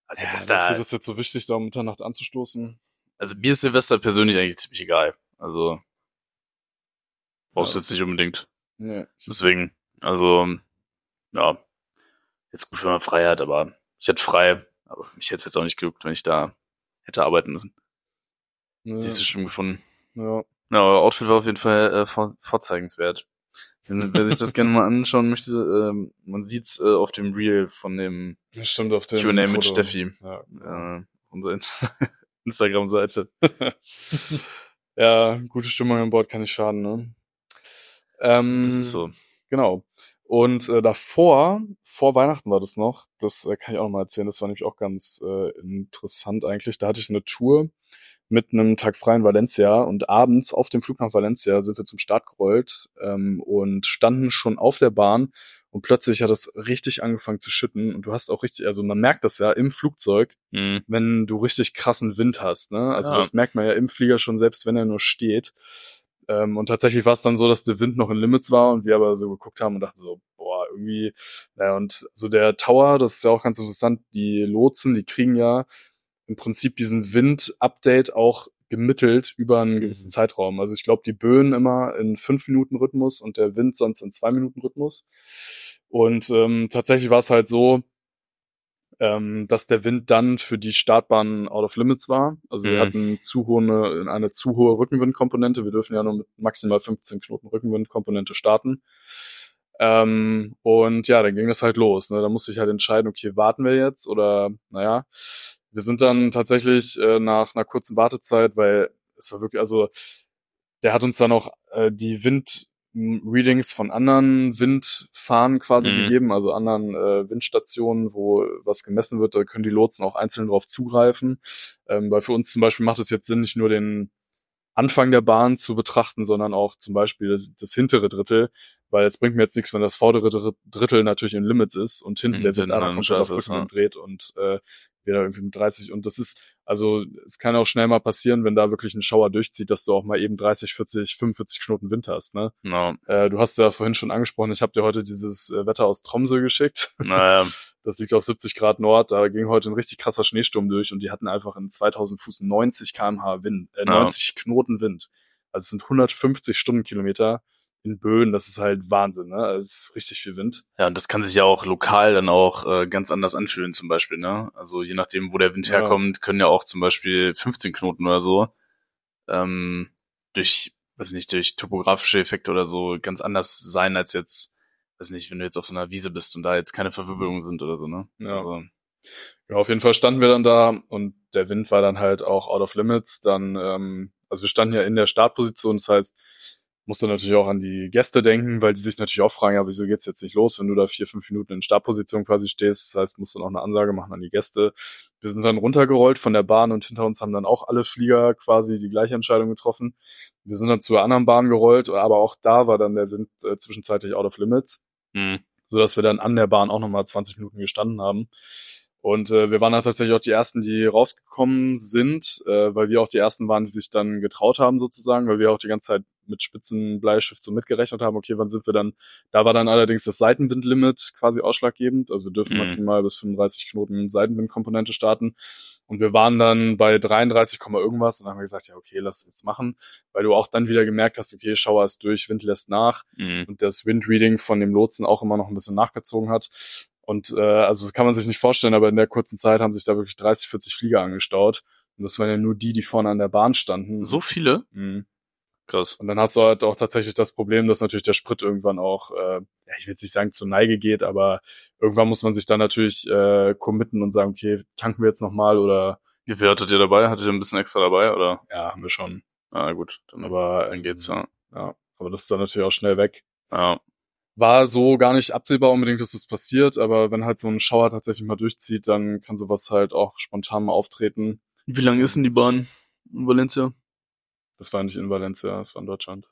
Also ja, das ist dir das jetzt so wichtig, da um Mitternacht anzustoßen? also mir ist Silvester persönlich eigentlich ziemlich egal. Also brauchst du Ja. jetzt nicht unbedingt. Nee. Deswegen, also, ja, jetzt gut, wenn man frei hat, aber ich hätte frei, aber mich hätte es jetzt auch nicht gejuckt, wenn ich da hätte arbeiten müssen. nee. Siehst du schlimm gefunden. Ja. Ja, euer Outfit war auf jeden Fall äh, vor, vorzeigenswert. Wenn, wer sich das gerne mal anschauen möchte, ähm, man sieht's äh, auf dem Reel von dem stimmt auf Q&A mit. Steffi, Ja. äh, unsere [LAUGHS] Instagram-Seite. [LAUGHS] [LAUGHS] ja, gute Stimmung an Bord kann nicht schaden, ne? Ähm, Das ist so. Genau. Und äh, davor, vor Weihnachten war das noch, das äh, kann ich auch noch mal erzählen, das war nämlich auch ganz äh, interessant eigentlich. Da hatte ich eine Tour mit einem Tag frei in Valencia und abends auf dem Flug nach Valencia sind wir zum Start gerollt ähm, und standen schon auf der Bahn und plötzlich hat es richtig angefangen zu schütten und du hast auch richtig, also man merkt das ja im Flugzeug, Mhm. wenn du richtig krassen Wind hast. Ne? Also Ja. das merkt man ja im Flieger schon, selbst wenn er nur steht. Ähm, und tatsächlich war es dann so, dass der Wind noch in Limits war und wir aber so geguckt haben und dachten so, boah, irgendwie, naja, und so der Tower, das ist ja auch ganz interessant, die Lotsen, die kriegen ja im Prinzip diesen Wind-Update auch gemittelt über einen gewissen Zeitraum. Also ich glaube, die Böen immer in fünf Minuten Rhythmus und der Wind sonst in zwei Minuten Rhythmus. Und ähm, tatsächlich war es halt so, ähm, dass der Wind dann für die Startbahn out of limits war. Also wir Mhm. hatten zu hohe, eine, eine zu hohe Rückenwindkomponente. Wir dürfen ja nur mit maximal 15 Knoten Rückenwindkomponente starten. Ähm, und ja, dann ging das halt los. Ne? Da musste ich halt entscheiden, okay, warten wir jetzt oder naja. Wir sind dann tatsächlich äh, nach einer kurzen Wartezeit, weil es war wirklich, also der hat uns dann auch äh, die Wind-Readings von anderen Windfahren quasi Mhm. gegeben, also anderen äh, Windstationen, wo was gemessen wird, da können die Lotsen auch einzeln drauf zugreifen. Ähm, weil für uns zum Beispiel macht es jetzt Sinn, nicht nur den Anfang der Bahn zu betrachten, sondern auch zum Beispiel das, das hintere Drittel, weil es bringt mir jetzt nichts, wenn das vordere Dr- Drittel natürlich in Limits ist und hinten Mhm, der Wind komplett auf scheiße ist, Rückenwind dreht und äh, wir da irgendwie mit 30 und das ist, also es kann auch schnell mal passieren, wenn da wirklich ein Schauer durchzieht, dass du auch mal eben 30, 40, 45 Knoten Wind hast, ne? No. Äh, du hast ja vorhin schon angesprochen, ich habe dir heute dieses äh, Wetter aus Tromsø geschickt. Naja, [LAUGHS] Das liegt auf 70 Grad Nord. Da ging heute ein richtig krasser Schneesturm durch und die hatten einfach in 2000 Fuß 90 kmh Wind, äh, Ja. 90 Knoten Wind. Also es sind 150 Stundenkilometer in Böen. Das ist halt Wahnsinn, ne? Also es ist richtig viel Wind. Ja, und das kann sich ja auch lokal dann auch äh, ganz anders anfühlen, zum Beispiel, ne? Also je nachdem, wo der Wind Ja. herkommt, können ja auch zum Beispiel 15 Knoten oder so ähm, durch, weiß nicht, durch topografische Effekte oder so ganz anders sein als jetzt, weiß nicht, wenn du jetzt auf so einer Wiese bist und da jetzt keine Verwirbelungen sind oder so, ne? Ja. Also, Ja, auf jeden Fall standen wir dann da und der Wind war dann halt auch out of limits. Dann, ähm, also wir standen ja in der Startposition, das heißt, musste natürlich auch an die Gäste denken, weil die sich natürlich auch fragen, ja, wieso geht's jetzt nicht los, wenn du da vier, fünf Minuten in Startposition quasi stehst. Das heißt, musst du noch eine Ansage machen an die Gäste. Wir sind dann runtergerollt von der Bahn und hinter uns haben dann auch alle Flieger quasi die gleiche Entscheidung getroffen. Wir sind dann zur anderen Bahn gerollt, aber auch da war dann der Wind äh, zwischenzeitlich out of limits mh, so dass wir dann an der Bahn auch nochmal 20 Minuten gestanden haben. Und äh, wir waren dann tatsächlich auch die ersten, die rausgekommen sind, äh, weil wir auch die ersten waren, die sich dann getraut haben sozusagen, weil wir auch die ganze Zeit mit spitzen Bleistift so mitgerechnet haben, okay, wann sind wir dann, da war dann allerdings das Seitenwindlimit quasi ausschlaggebend, also wir dürfen Mhm. maximal bis 35 Knoten Seitenwindkomponente starten und wir waren dann bei 33, Komma irgendwas und dann haben wir gesagt, ja okay, lass jetzt machen, weil du auch dann wieder gemerkt hast, okay, Schauer ist durch, Wind lässt nach, mh. und das Windreading von dem Lotsen auch immer noch ein bisschen nachgezogen hat. Und äh, also das kann man sich nicht vorstellen, aber in der kurzen Zeit haben sich da wirklich 30, 40 Flieger angestaut. Und das waren ja nur die, die vorne an der Bahn standen. So viele? Mhm. Krass. Und dann hast du halt auch tatsächlich das Problem, dass natürlich der Sprit irgendwann auch, äh, ja, ich will jetzt nicht sagen zur Neige geht, aber irgendwann muss man sich dann natürlich äh, committen und sagen, okay, tanken wir jetzt nochmal oder Wie viel hattet ihr dabei? Hattet ihr ein bisschen extra dabei, oder? ja, haben wir schon. Ah, gut. Dann, Aber dann geht's, ja. ja, aber das ist dann natürlich auch schnell weg. Ja. War so gar nicht absehbar unbedingt, dass das passiert, aber wenn halt so ein Schauer tatsächlich mal durchzieht, dann kann sowas halt auch spontan mal auftreten. Wie lang ist denn die Bahn in Valencia? Das war nicht in Valencia, das war in Deutschland.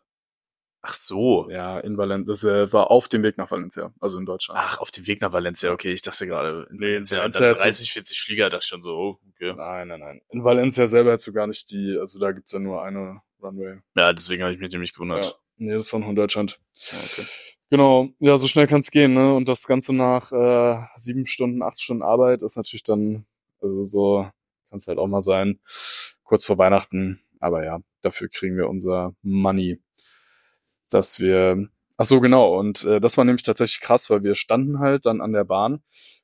Ach so. Ja, in Valencia, das äh, war auf dem Weg nach Valencia, also in Deutschland. Ach, auf dem Weg nach Valencia, okay. Ich dachte gerade, in Valencia, Valencia dann hat 30, 40 Flieger, dachte ich schon so, oh, okay. Nein, nein, nein. In Valencia selber hättest du gar nicht die, also da gibt's ja nur eine Runway. Ja, deswegen habe ich mich nämlich gewundert. Ja. Nee, das war noch in Deutschland. Ja, okay. Genau, ja, so schnell kann's gehen, ne? Und das Ganze nach äh, sieben Stunden, acht Stunden Arbeit ist natürlich dann, also so kann's halt auch mal sein, kurz vor Weihnachten. Aber ja, dafür kriegen wir unser Money, dass wir. Ach so, genau. Und äh, das war nämlich tatsächlich krass, weil wir standen halt dann an der Bahn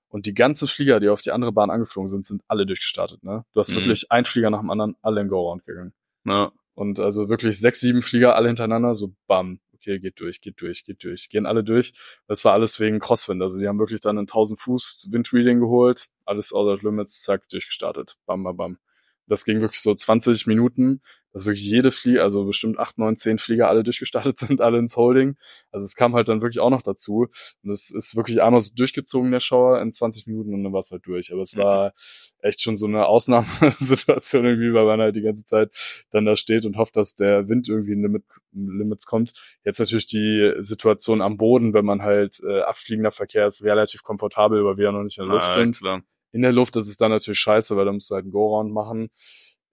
und die ganzen Flieger, die auf die andere Bahn angeflogen sind, sind alle durchgestartet. Ne? Du hast Mhm. wirklich ein Flieger nach dem anderen, alle in Go-Round gegangen. Ja, Und also wirklich sechs, sieben Flieger alle hintereinander, so bam, okay, geht durch, geht durch, geht durch, gehen alle durch. Das war alles wegen Crosswind. Also die haben wirklich dann einen 1000 Fuß Windreading geholt, alles out of limits, zack, durchgestartet. Bam, bam, bam. Das ging wirklich so 20 Minuten, dass wirklich jede Flieger, also bestimmt acht, neun, zehn Flieger alle [LAUGHS] durchgestartet sind, alle ins Holding. Also es kam halt dann wirklich auch noch dazu. Und es ist wirklich einmal so durchgezogen, der Schauer, in 20 Minuten und dann war es halt durch. Aber es Mhm. war echt schon so eine Ausnahmesituation [LAUGHS] irgendwie, weil man halt die ganze Zeit dann da steht und hofft, dass der Wind irgendwie in Limit, Limits kommt. Jetzt natürlich die Situation am Boden, wenn man halt äh, abfliegender Verkehr ist, relativ komfortabel, weil wir ja noch nicht in der Luft ah, sind. Klar. In der Luft ist es dann natürlich scheiße, weil da musst du halt einen Go-Round machen.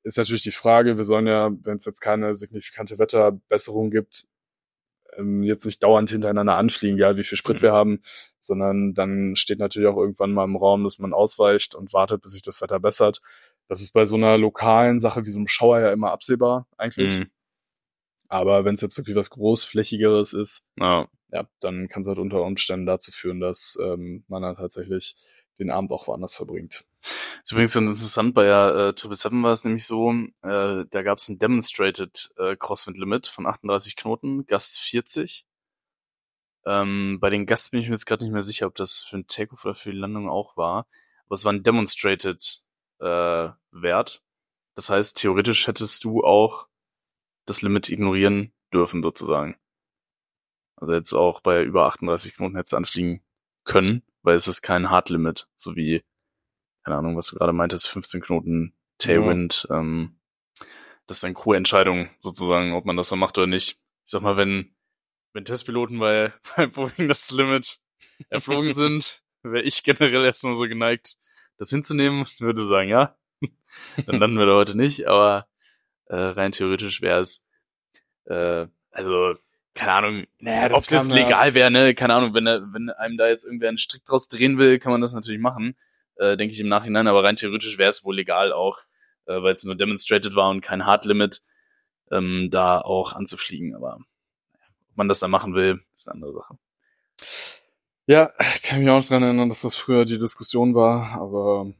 Ist natürlich die Frage, wir sollen ja, wenn es jetzt keine signifikante Wetterbesserung gibt, ähm, jetzt nicht dauernd hintereinander anfliegen, egal wie viel Sprit Mhm. wir haben, sondern dann steht natürlich auch irgendwann mal im Raum, dass man ausweicht und wartet, bis sich das Wetter bessert. Das ist bei so einer lokalen Sache wie so einem Schauer ja immer absehbar eigentlich. Mhm. Aber wenn es jetzt wirklich was großflächigeres ist, Ja. ja, dann kann es halt unter Umständen dazu führen, dass ähm, man dann tatsächlich den Abend auch woanders verbringt. Ist übrigens ganz interessant, bei äh, 777 war es nämlich so, äh, da gab es ein Demonstrated äh, Crosswind Limit von 38 Knoten, Gast 40. Ähm, bei den Gast bin ich mir jetzt gerade nicht mehr sicher, ob das für ein Takeoff oder für die Landung auch war. Aber es war ein Demonstrated äh, Wert. Das heißt, theoretisch hättest du auch das Limit ignorieren dürfen, sozusagen. Also jetzt auch bei über 38 Knoten hättest du anfliegen können, weil es ist kein Hard Limit, so wie keine Ahnung, was du gerade meintest, 15 Knoten Tailwind, ähm, das ist eine Crew-Entscheidung sozusagen, ob man das dann macht oder nicht. Ich sag mal, wenn, wenn Testpiloten bei, [LAUGHS] bei Boeing das Limit erflogen sind, [LAUGHS] wäre ich generell erstmal so geneigt, das hinzunehmen, würde sagen, ja, [LAUGHS] dann landen wir da heute nicht, aber äh, rein theoretisch wäre es, äh, also, keine Ahnung, Naja, ob es jetzt legal wäre, ne, keine Ahnung, wenn, wenn einem da jetzt irgendwer einen Strick draus drehen will, kann man das natürlich machen äh, denke ich im Nachhinein, aber rein theoretisch wäre es wohl legal auch, äh, weil es nur demonstrated war und kein Hard Limit, ähm, da auch anzufliegen. Aber ob man das dann machen will, ist eine andere Sache. Ja, kann mich auch dran erinnern, dass das früher die Diskussion war, aber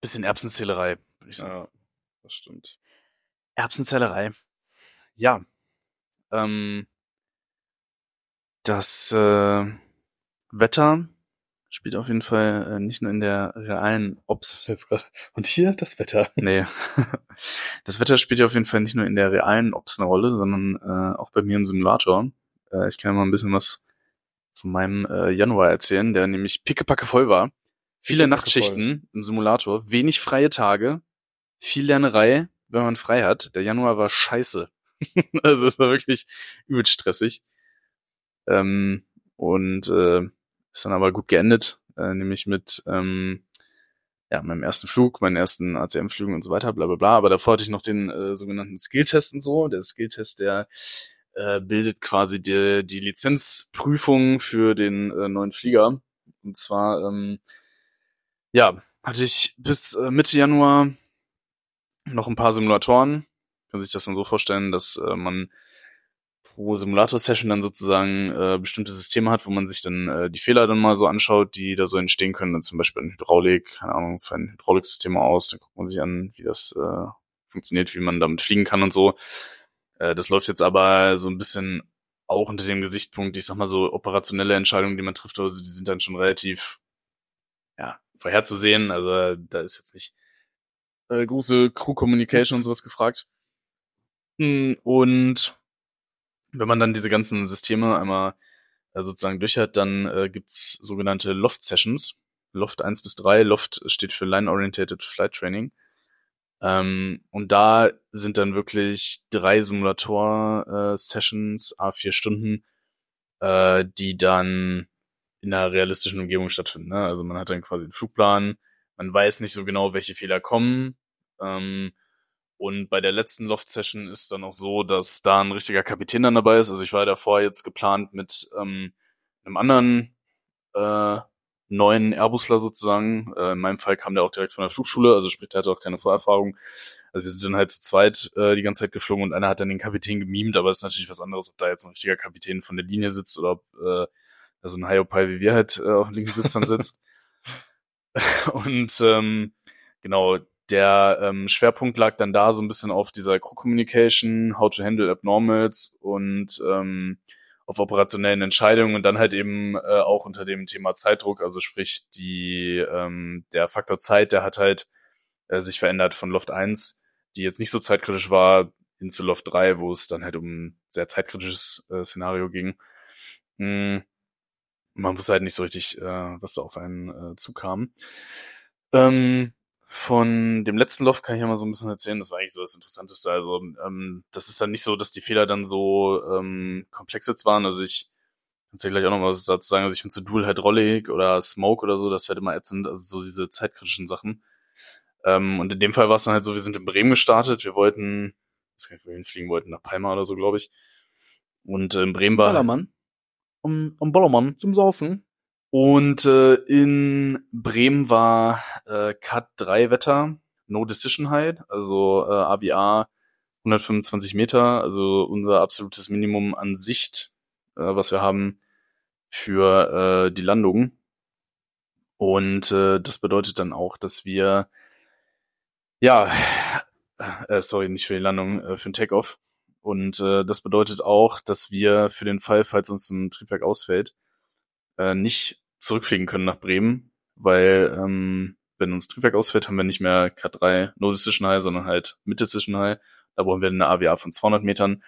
Bisschen Erbsenzählerei, würde ich sagen. ja, das stimmt. Erbsenzählerei. Ja. Ähm, das äh, Wetter spielt auf jeden Fall äh, nicht nur in der realen Ops Jetzt grad. [LAUGHS] Und hier das Wetter. [LAUGHS] Nee. Das Wetter spielt ja auf jeden Fall nicht nur in der realen Ops eine Rolle, sondern äh, auch bei mir im Simulator. Äh, ich kann ja mal ein bisschen was von meinem äh, Januar erzählen, der nämlich pickepacke voll war. Viele Pickepacke Nachtschichten im Simulator, wenig freie Tage, viel Lernerei, wenn man frei hat. Der Januar war scheiße. [LAUGHS] also es war wirklich übelst stressig. Ähm, und äh, ist dann aber gut geendet, äh, nämlich mit ähm, ja, meinem ersten Flug, meinen ersten ACM-Flügen und so weiter, bla bla bla. Aber davor hatte ich noch den äh, sogenannten Skilltest und so. Der Skilltest, der äh, bildet quasi die, die Lizenzprüfung für den äh, neuen Flieger. Und zwar, ähm, ja, hatte ich bis äh, Mitte Januar noch ein paar Simulatoren. Kann sich das dann so vorstellen, dass äh, man pro Simulator-Session dann sozusagen äh, bestimmte Systeme hat, wo man sich dann äh, die Fehler dann mal so anschaut, die da so entstehen können. Dann zum Beispiel in Hydraulik, keine Ahnung, für ein Hydrauliksystem aus. Dann guckt man sich an, wie das äh, funktioniert, wie man damit fliegen kann und so. Äh, das läuft jetzt aber so ein bisschen auch unter dem Gesichtspunkt, ich sag mal so operationelle Entscheidungen, die man trifft, also die sind dann schon relativ ja, vorherzusehen. Also da ist jetzt nicht äh, große Crew Communication und sowas gefragt. Und wenn man dann diese ganzen Systeme einmal äh, sozusagen durch hat, dann äh, gibt's sogenannte Loft Sessions. Loft 1 bis 3. Loft steht für Line Orientated Flight Training. Ähm, und da sind dann wirklich drei Simulator-Sessions, äh, a vier Stunden, äh, die dann in einer realistischen Umgebung stattfinden. Ne? Also man hat dann quasi einen Flugplan, man weiß nicht so genau, welche Fehler kommen. Ähm, und bei der letzten Loft-Session ist dann auch so, dass da ein richtiger Kapitän dann dabei ist. Also ich war davor jetzt geplant mit ähm, einem anderen äh, neuen Airbusler sozusagen. Äh, in meinem Fall kam der auch direkt von der Flugschule, also sprich, der hatte auch keine Vorerfahrung. Also wir sind dann halt zu zweit äh, die ganze Zeit geflogen und einer hat dann den Kapitän gemimt, aber es ist natürlich was anderes, ob da jetzt ein richtiger Kapitän von der Linie sitzt oder ob äh, da so ein Hiopai wie wir halt äh, auf dem linken Sitz dann sitzt. [LAUGHS] [LAUGHS] und ähm, genau, der ähm, Schwerpunkt lag dann da so ein bisschen auf dieser Crew Communication, How to Handle Abnormals und ähm, auf operationellen Entscheidungen und dann halt eben äh, auch unter dem Thema Zeitdruck, also sprich die ähm, der Faktor Zeit, der hat halt äh, sich verändert von Loft 1, die jetzt nicht so zeitkritisch war, hin zu Loft 3, wo es dann halt um ein sehr zeitkritisches äh, Szenario ging. Hm man wusste halt nicht so richtig, äh, was da auf einen äh, zukam. Ähm, von dem letzten Loft kann ich ja mal so ein bisschen erzählen. Das war eigentlich so das Interessanteste. Also ähm, das ist dann nicht so, dass die Fehler dann so ähm, komplex jetzt waren. Also ich kann ja gleich auch noch was dazu sagen. Also ich finde so Dual Hydraulic oder Smoke oder so, das ist halt immer ätzend. Also so diese zeitkritischen Sachen. Ähm, und in dem Fall war es dann halt so, wir sind in Bremen gestartet. Wir wollten, ich weiß gar nicht, wohin fliegen wollten, nach Palma oder so, glaube ich. Und äh, in Bremen war... Ballermann? Am, am Ballermann zum Saufen. Und äh, in Bremen war äh, Cut 3 Wetter, No Decision Height, also äh, AVA 125 Meter, also unser absolutes Minimum an Sicht, äh, was wir haben für äh, die Landung. Und äh, das bedeutet dann auch, dass wir ja, äh, sorry, nicht für die Landung, äh, für den Takeoff. Und äh, das bedeutet auch, dass wir für den Fall, falls uns ein Triebwerk ausfällt, äh, nicht zurückfliegen können nach Bremen, weil ähm, wenn uns Triebwerk ausfällt, haben wir nicht mehr K3 No Decision High, sondern halt Mid Decision High. Da brauchen wir eine AWA von 200 Metern.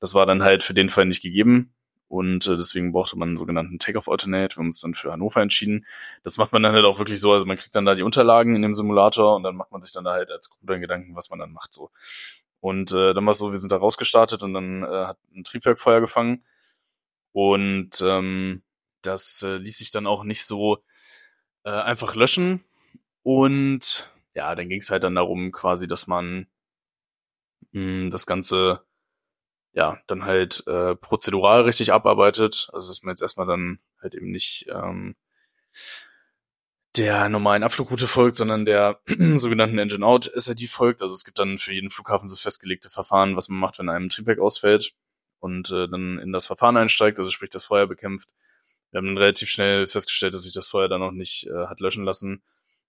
Das war dann halt für den Fall nicht gegeben und äh, deswegen brauchte man einen sogenannten Takeoff Alternate. Wir haben uns dann für Hannover entschieden. Das macht man dann halt auch wirklich so, also man kriegt dann da die Unterlagen in dem Simulator und dann macht man sich dann da halt als Crew dann Gedanken, was man dann macht so. Und äh, dann war es so, wir sind da rausgestartet und dann äh, hat ein Triebwerk Feuer gefangen und ähm, das äh, ließ sich dann auch nicht so äh, einfach löschen. Und ja, dann ging es halt dann darum, quasi, dass man mh, hm, das Ganze ja dann halt äh, prozedural richtig abarbeitet. Also dass man jetzt erstmal dann halt eben nicht ähm, der normalen Abflugroute folgt, sondern der [CLEARS THROAT] sogenannten Engine-Out-SID folgt. Also es gibt dann für jeden Flughafen so festgelegte Verfahren, was man macht, wenn einem Triebwerk ausfällt und äh, dann in das Verfahren einsteigt, also sprich das Feuer bekämpft wir haben dann relativ schnell festgestellt, dass sich das Feuer dann noch nicht äh, hat löschen lassen.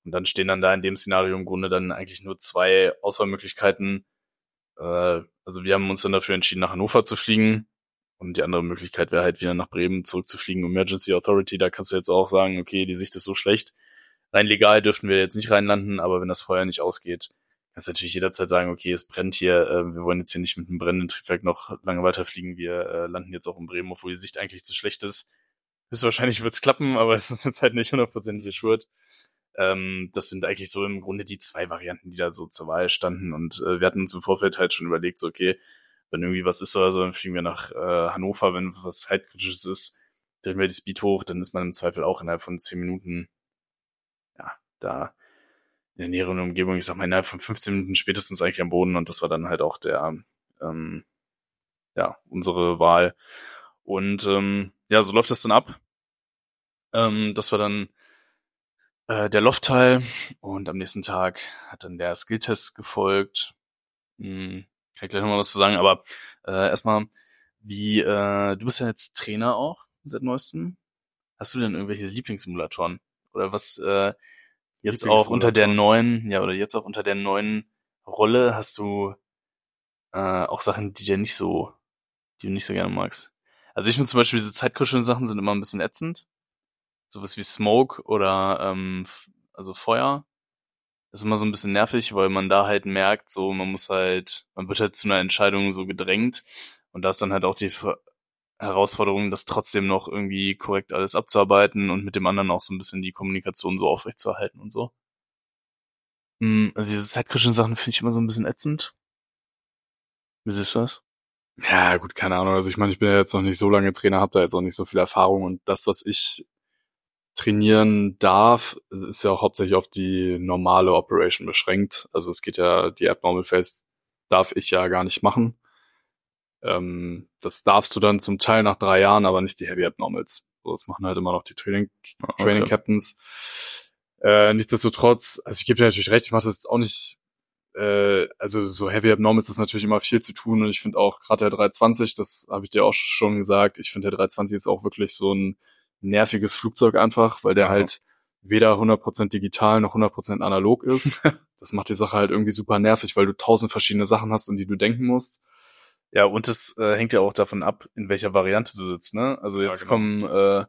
Und dann stehen dann da in dem Szenario im Grunde dann eigentlich nur zwei Auswahlmöglichkeiten. Äh, also wir haben uns dann dafür entschieden, nach Hannover zu fliegen. Und die andere Möglichkeit wäre halt wieder nach Bremen zurückzufliegen. Emergency Authority, da kannst du jetzt auch sagen, okay, die Sicht ist so schlecht. Rein legal dürften wir jetzt nicht reinlanden, aber wenn das Feuer nicht ausgeht, kannst du natürlich jederzeit sagen, okay, es brennt hier, äh, wir wollen jetzt hier nicht mit einem brennenden Triebwerk noch lange weiterfliegen, wir äh, landen jetzt auch in Bremen, obwohl die Sicht eigentlich zu schlecht ist höchstwahrscheinlich wird's klappen, aber [LAUGHS] es ist jetzt halt nicht hundertprozentig assured. Ähm, das sind eigentlich so im Grunde die zwei Varianten, die da so zur Wahl standen. Und äh, wir hatten uns im Vorfeld halt schon überlegt, so, okay, wenn irgendwie was ist oder so, dann fliegen wir nach äh, Hannover, wenn was zeitkritisches ist, drehen wir die Speed hoch, dann ist man im Zweifel auch innerhalb von zehn Minuten, ja, da in der näheren Umgebung, ich sag mal, innerhalb von 15 Minuten spätestens eigentlich am Boden und das war dann halt auch der, ähm, ja, unsere Wahl. Und ähm, ja, so läuft das dann ab. Ähm, das war dann äh, der Loftteil und am nächsten Tag hat dann der Skilltest gefolgt. Hm, kann ich gleich nochmal was zu sagen, aber äh, erstmal, wie, äh, du bist ja jetzt Trainer auch seit neuestem. Hast du denn irgendwelche Lieblingssimulatoren? Oder was äh, jetzt auch unter der neuen, ja, oder jetzt auch unter der neuen Rolle hast du äh, auch Sachen, die dir nicht so, die du nicht so gerne magst. Also ich finde zum Beispiel diese zeitkritischen Sachen sind immer ein bisschen ätzend. Sowas wie Smoke oder ähm, also Feuer. Das ist immer so ein bisschen nervig, weil man da halt merkt, so man muss halt, man wird halt zu einer Entscheidung so gedrängt und da ist dann halt auch die Herausforderung, das trotzdem noch irgendwie korrekt alles abzuarbeiten und mit dem anderen auch so ein bisschen die Kommunikation so aufrechtzuerhalten und so. Hm, Also diese zeitkritischen Sachen finde ich immer so ein bisschen ätzend. Wie siehst du das? Ja, gut, keine Ahnung. Also ich meine, ich bin ja jetzt noch nicht so lange Trainer, habe da jetzt auch nicht so viel Erfahrung und das, was ich trainieren darf, ist ja auch hauptsächlich auf die normale Operation beschränkt. Also es geht ja, die Abnormal Phase darf ich ja gar nicht machen. Ähm, das darfst du dann zum Teil nach drei Jahren, aber nicht die Heavy Abnormals. So, das machen halt immer noch die Training, okay. Training Captains. Äh, nichtsdestotrotz, also ich gebe dir natürlich recht, ich mache das jetzt auch nicht äh, also so Heavy Abnormals ist natürlich immer viel zu tun und ich finde auch gerade der 320, das habe ich dir auch schon gesagt, ich finde der 320 ist auch wirklich so ein nerviges Flugzeug einfach, weil der Ja. halt weder 100% digital noch 100% analog ist. [LAUGHS] das macht die Sache halt irgendwie super nervig, weil du tausend verschiedene Sachen hast, an die du denken musst. Ja, und es äh, hängt ja auch davon ab, in welcher Variante du sitzt, ne? Also Ja, jetzt genau. kommen äh,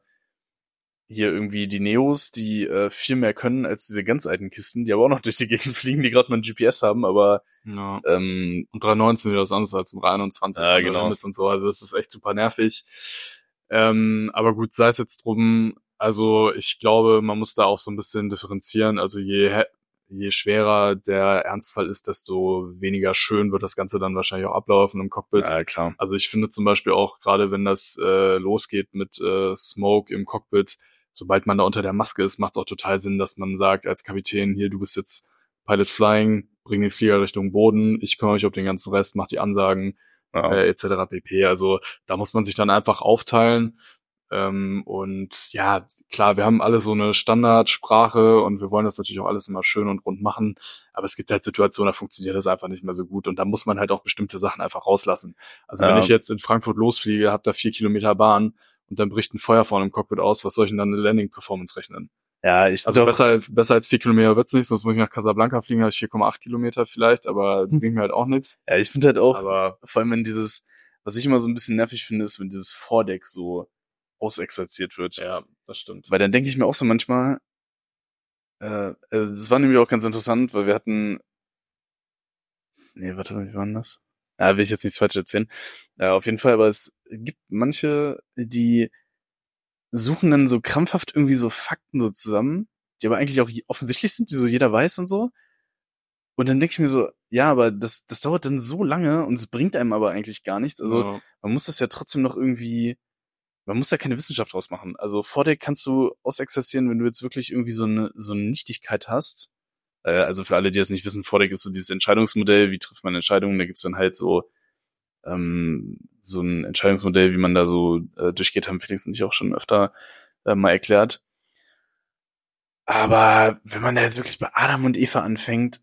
hier irgendwie die Neos, die äh, viel mehr können als diese ganz alten Kisten, die aber auch noch [LAUGHS] durch die Gegend fliegen, die gerade mal ein GPS haben, aber Ja. ähm, Und 319 wieder was anderes als ein 321 Ja, genau. Und so. Also das ist echt super nervig. Ähm, aber gut, sei es jetzt drum. Also ich glaube, man muss da auch so ein bisschen differenzieren. Also je, je schwerer der Ernstfall ist, desto weniger schön wird das Ganze dann wahrscheinlich auch ablaufen im Cockpit. ja klar. Also ich finde zum Beispiel auch, gerade wenn das äh, losgeht mit äh, Smoke im Cockpit, sobald man da unter der Maske ist, macht es auch total Sinn, dass man sagt als Kapitän, hier, du bist jetzt Pilot Flying, bring den Flieger Richtung Boden, ich kümmere mich um den ganzen Rest, mach die Ansagen, Ja. äh, etc. pp. Also da muss man sich dann einfach aufteilen. Ähm, und ja, klar, wir haben alle so eine Standardsprache und wir wollen das natürlich auch alles immer schön und rund machen. Aber es gibt halt Situationen, da funktioniert das einfach nicht mehr so gut. Und da muss man halt auch bestimmte Sachen einfach rauslassen. Also wenn Ja. ich jetzt in Frankfurt losfliege, habe da vier Kilometer Bahn und dann bricht ein Feuer vorne im Cockpit aus, was soll ich denn dann eine Landing-Performance rechnen? Ja, ich Also besser, besser als vier Kilometer wird's nicht, sonst muss ich nach Casablanca fliegen, habe ich 4,8 Kilometer vielleicht, aber Hm. bringt mir halt auch nichts. Ja, ich finde halt auch, Aber vor allem wenn dieses, was ich immer so ein bisschen nervig finde, ist, wenn dieses Vordeck so ausexerziert wird. ja, das stimmt. Weil dann denke ich mir auch so manchmal, äh, also das war nämlich auch ganz interessant, weil wir hatten, nee, warte mal, wie war denn das? Ja, will ich jetzt nichts falsch erzählen. Ja, auf jeden Fall, aber es gibt manche, die suchen dann so krampfhaft irgendwie so Fakten so zusammen, die aber eigentlich auch offensichtlich sind, die so jeder weiß und so. Und dann denke ich mir so, ja, aber das, das dauert dann so lange und es bringt einem aber eigentlich gar nichts. Also ja. man muss das ja trotzdem noch irgendwie, man muss da keine Wissenschaft draus machen. Also Vordeck kannst du ausexerzieren, wenn du jetzt wirklich irgendwie so eine, so eine Nichtigkeit hast. Äh, also für alle, die das nicht wissen, Vordeck ist so dieses Entscheidungsmodell, wie trifft man Entscheidungen, da gibt's dann halt so, ähm, so ein Entscheidungsmodell, wie man da so äh, durchgeht, haben Felix und ich auch schon öfter äh, mal erklärt. Aber wenn man da jetzt wirklich bei Adam und Eva anfängt,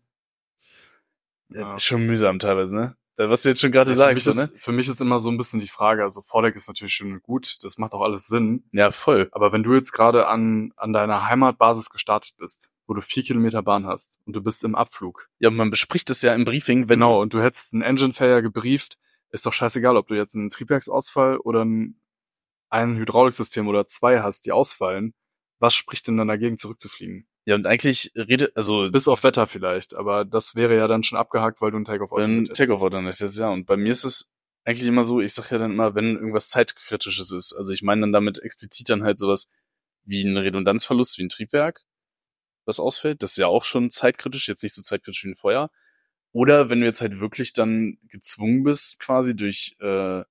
äh, Ja. ist schon mühsam teilweise, ne? Da, Was du jetzt schon gerade Ja, für, sagst, ist, ne? für mich ist immer so ein bisschen die Frage, also Vordeck ist natürlich schön und gut, das macht auch alles Sinn. Ja, voll. Aber wenn du jetzt gerade an, an deiner Heimatbasis gestartet bist, wo du vier Kilometer Bahn hast und du bist im Abflug, Ja, man bespricht es ja im Briefing, wenn genau, und du hättest einen Engine Failure gebrieft, ist doch scheißegal, ob du jetzt einen Triebwerksausfall oder ein, ein Hydrauliksystem oder zwei hast, die ausfallen. Was spricht denn dann dagegen, zurückzufliegen? Ja, und eigentlich redet, also Bis auf Wetter vielleicht, aber das wäre ja dann schon abgehakt, weil du einen Takeoff wenn hättest. Takeoff dann ist ja. Und bei mir ist es eigentlich immer so, ich sag ja dann immer, wenn irgendwas zeitkritisches ist. Also ich meine dann damit explizit dann halt sowas wie ein Redundanzverlust, wie ein Triebwerk, was ausfällt. Das ist ja auch schon zeitkritisch, jetzt nicht so zeitkritisch wie ein Feuer. Oder wenn du jetzt halt wirklich dann gezwungen bist, quasi durch äh,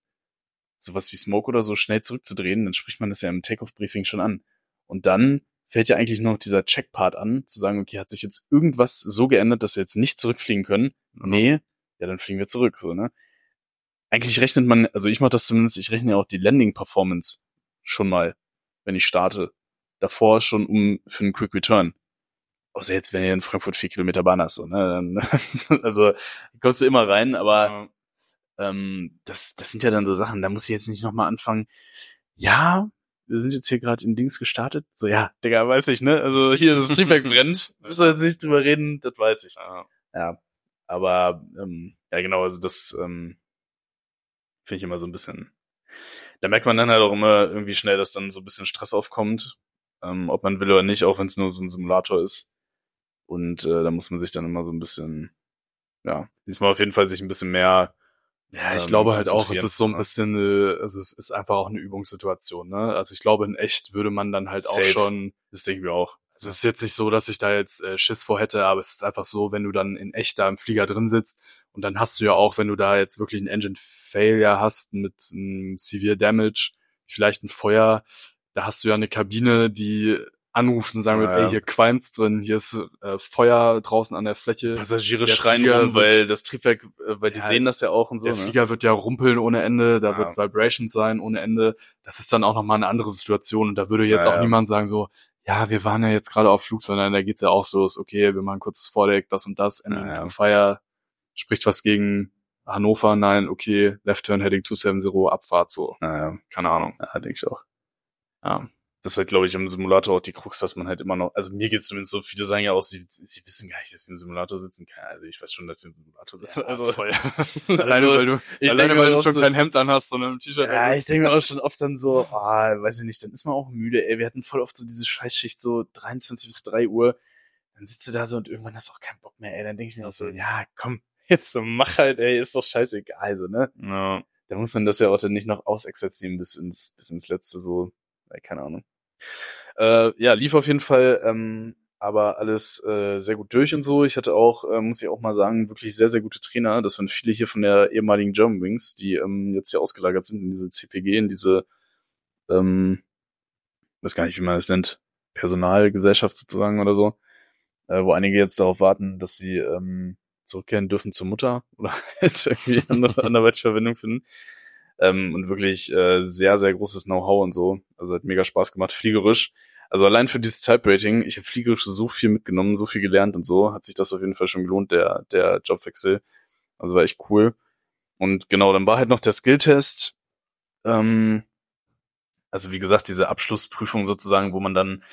sowas wie Smoke oder so schnell zurückzudrehen, dann spricht man das ja im Takeoff-Briefing schon an. Und dann fällt ja eigentlich nur noch dieser Checkpart an, zu sagen, okay, hat sich jetzt irgendwas so geändert, dass wir jetzt nicht zurückfliegen können? Nee, ja, dann fliegen wir zurück, so, ne? Eigentlich rechnet man, also ich mache das zumindest, ich rechne ja auch die Landing-Performance schon mal, wenn ich starte. Davor schon um für einen Quick Return. Außer jetzt, wenn ihr in Frankfurt vier Kilometer Bahn hast, so, ne? Dann, [LAUGHS] also kommst du immer rein, aber Ja. ähm, das, das sind ja dann so Sachen, da muss ich jetzt nicht nochmal anfangen. Ja, wir sind jetzt hier gerade in Dings gestartet. So, ja, Digga, weiß ich, ne? Also hier das Triebwerk [LAUGHS] brennt. Müssen wir jetzt nicht drüber reden, das weiß ich. Ja. Ja. Aber ähm, ja genau, also das ähm, finde ich immer so ein bisschen. Da merkt man dann halt auch immer irgendwie schnell, dass dann so ein bisschen Stress aufkommt, ähm, ob man will oder nicht, auch wenn es nur so ein Simulator ist. Und äh, da muss man sich dann immer so ein bisschen, ja, diesmal auf jeden Fall sich ein bisschen mehr Ja, ich ähm, glaube halt auch, es ist so ein bisschen, äh, also es ist einfach auch eine Übungssituation, ne? Also ich glaube, in echt würde man dann halt Safe. auch schon, Das denken wir auch. also es ist jetzt nicht so, dass ich da jetzt äh, Schiss vor hätte, aber es ist einfach so, wenn du dann in echt da im Flieger drin sitzt und dann hast du ja auch, wenn du da jetzt wirklich einen Engine Failure hast mit einem Severe Damage, vielleicht ein Feuer, da hast du ja eine Kabine, die anruft und sagen Ja, wird, ey, hier qualmt's drin, hier ist äh, Feuer draußen an der Fläche. Passagiere Der schreien Flieger rum, wird- weil das Triebwerk, äh, weil die Ja, sehen das ja auch und so. der ne? Flieger wird ja rumpeln ohne Ende, da Ja. wird Vibration sein ohne Ende. Das ist dann auch nochmal eine andere Situation und da würde jetzt auch niemand sagen so, ja, wir waren ja jetzt gerade auf Flug, sondern da geht's ja auch so, ist okay, wir machen kurzes Vordeck, das und das, Ending Ja, Fire, spricht was gegen Hannover, nein, okay, Left Turn Heading 270, Abfahrt, so, Naja, keine Ahnung. ja, denke ich auch. Ja. Das ist halt, glaube ich, im Simulator auch die Krux, dass man halt immer noch, also mir geht's zumindest so, viele sagen ja auch, sie, sie wissen gar nicht, dass sie im Simulator sitzen. Also ich weiß schon, dass sie im Simulator sitzen. also voll. [LAUGHS] [LAUGHS] alleine, weil du, ich alleine, weil mir du schon so- kein Hemd anhast, sondern ein T-Shirt. Ja, ich denke mir auch schon oft dann so, ah, weiß ich nicht, dann ist man auch müde, ey. Wir hatten voll oft so diese Scheißschicht, so 23 bis 3 Uhr. Dann sitzt du da so und irgendwann hast du auch keinen Bock mehr, ey. Dann denke ich mir auch so, ja, komm, [LAUGHS] jetzt so mach halt, ey, ist doch scheißegal, so, ne? ja. Da muss man das ja auch dann nicht noch ausexerzieren bis ins, bis ins Letzte, so, keine Ahnung. Äh, ja, lief auf jeden Fall, ähm, aber alles äh, sehr gut durch und so. Ich hatte auch, äh, muss ich auch mal sagen, wirklich sehr, sehr gute Trainer. Das waren viele hier von der ehemaligen German Wings, die ähm, jetzt hier ausgelagert sind in diese CPG, in diese, ähm, weiß gar nicht, wie man das nennt, Personalgesellschaft sozusagen oder so, äh, wo einige jetzt darauf warten, dass sie ähm, zurückkehren dürfen zur Mutter oder [LAUGHS] halt irgendwie andere, [LAUGHS] anderweitig Verwendung finden. Ähm, und wirklich äh, sehr, sehr großes Know-how und so. Also hat mega Spaß gemacht. [LAUGHS] Fliegerisch. Also allein für dieses Type-Rating, ich habe fliegerisch so viel mitgenommen, so viel gelernt und so, hat sich das auf jeden Fall schon gelohnt, der, der Jobwechsel. Also war echt cool. Und genau, dann war halt noch der Skill-Test. Ähm, also wie gesagt, diese Abschlussprüfung sozusagen, wo man dann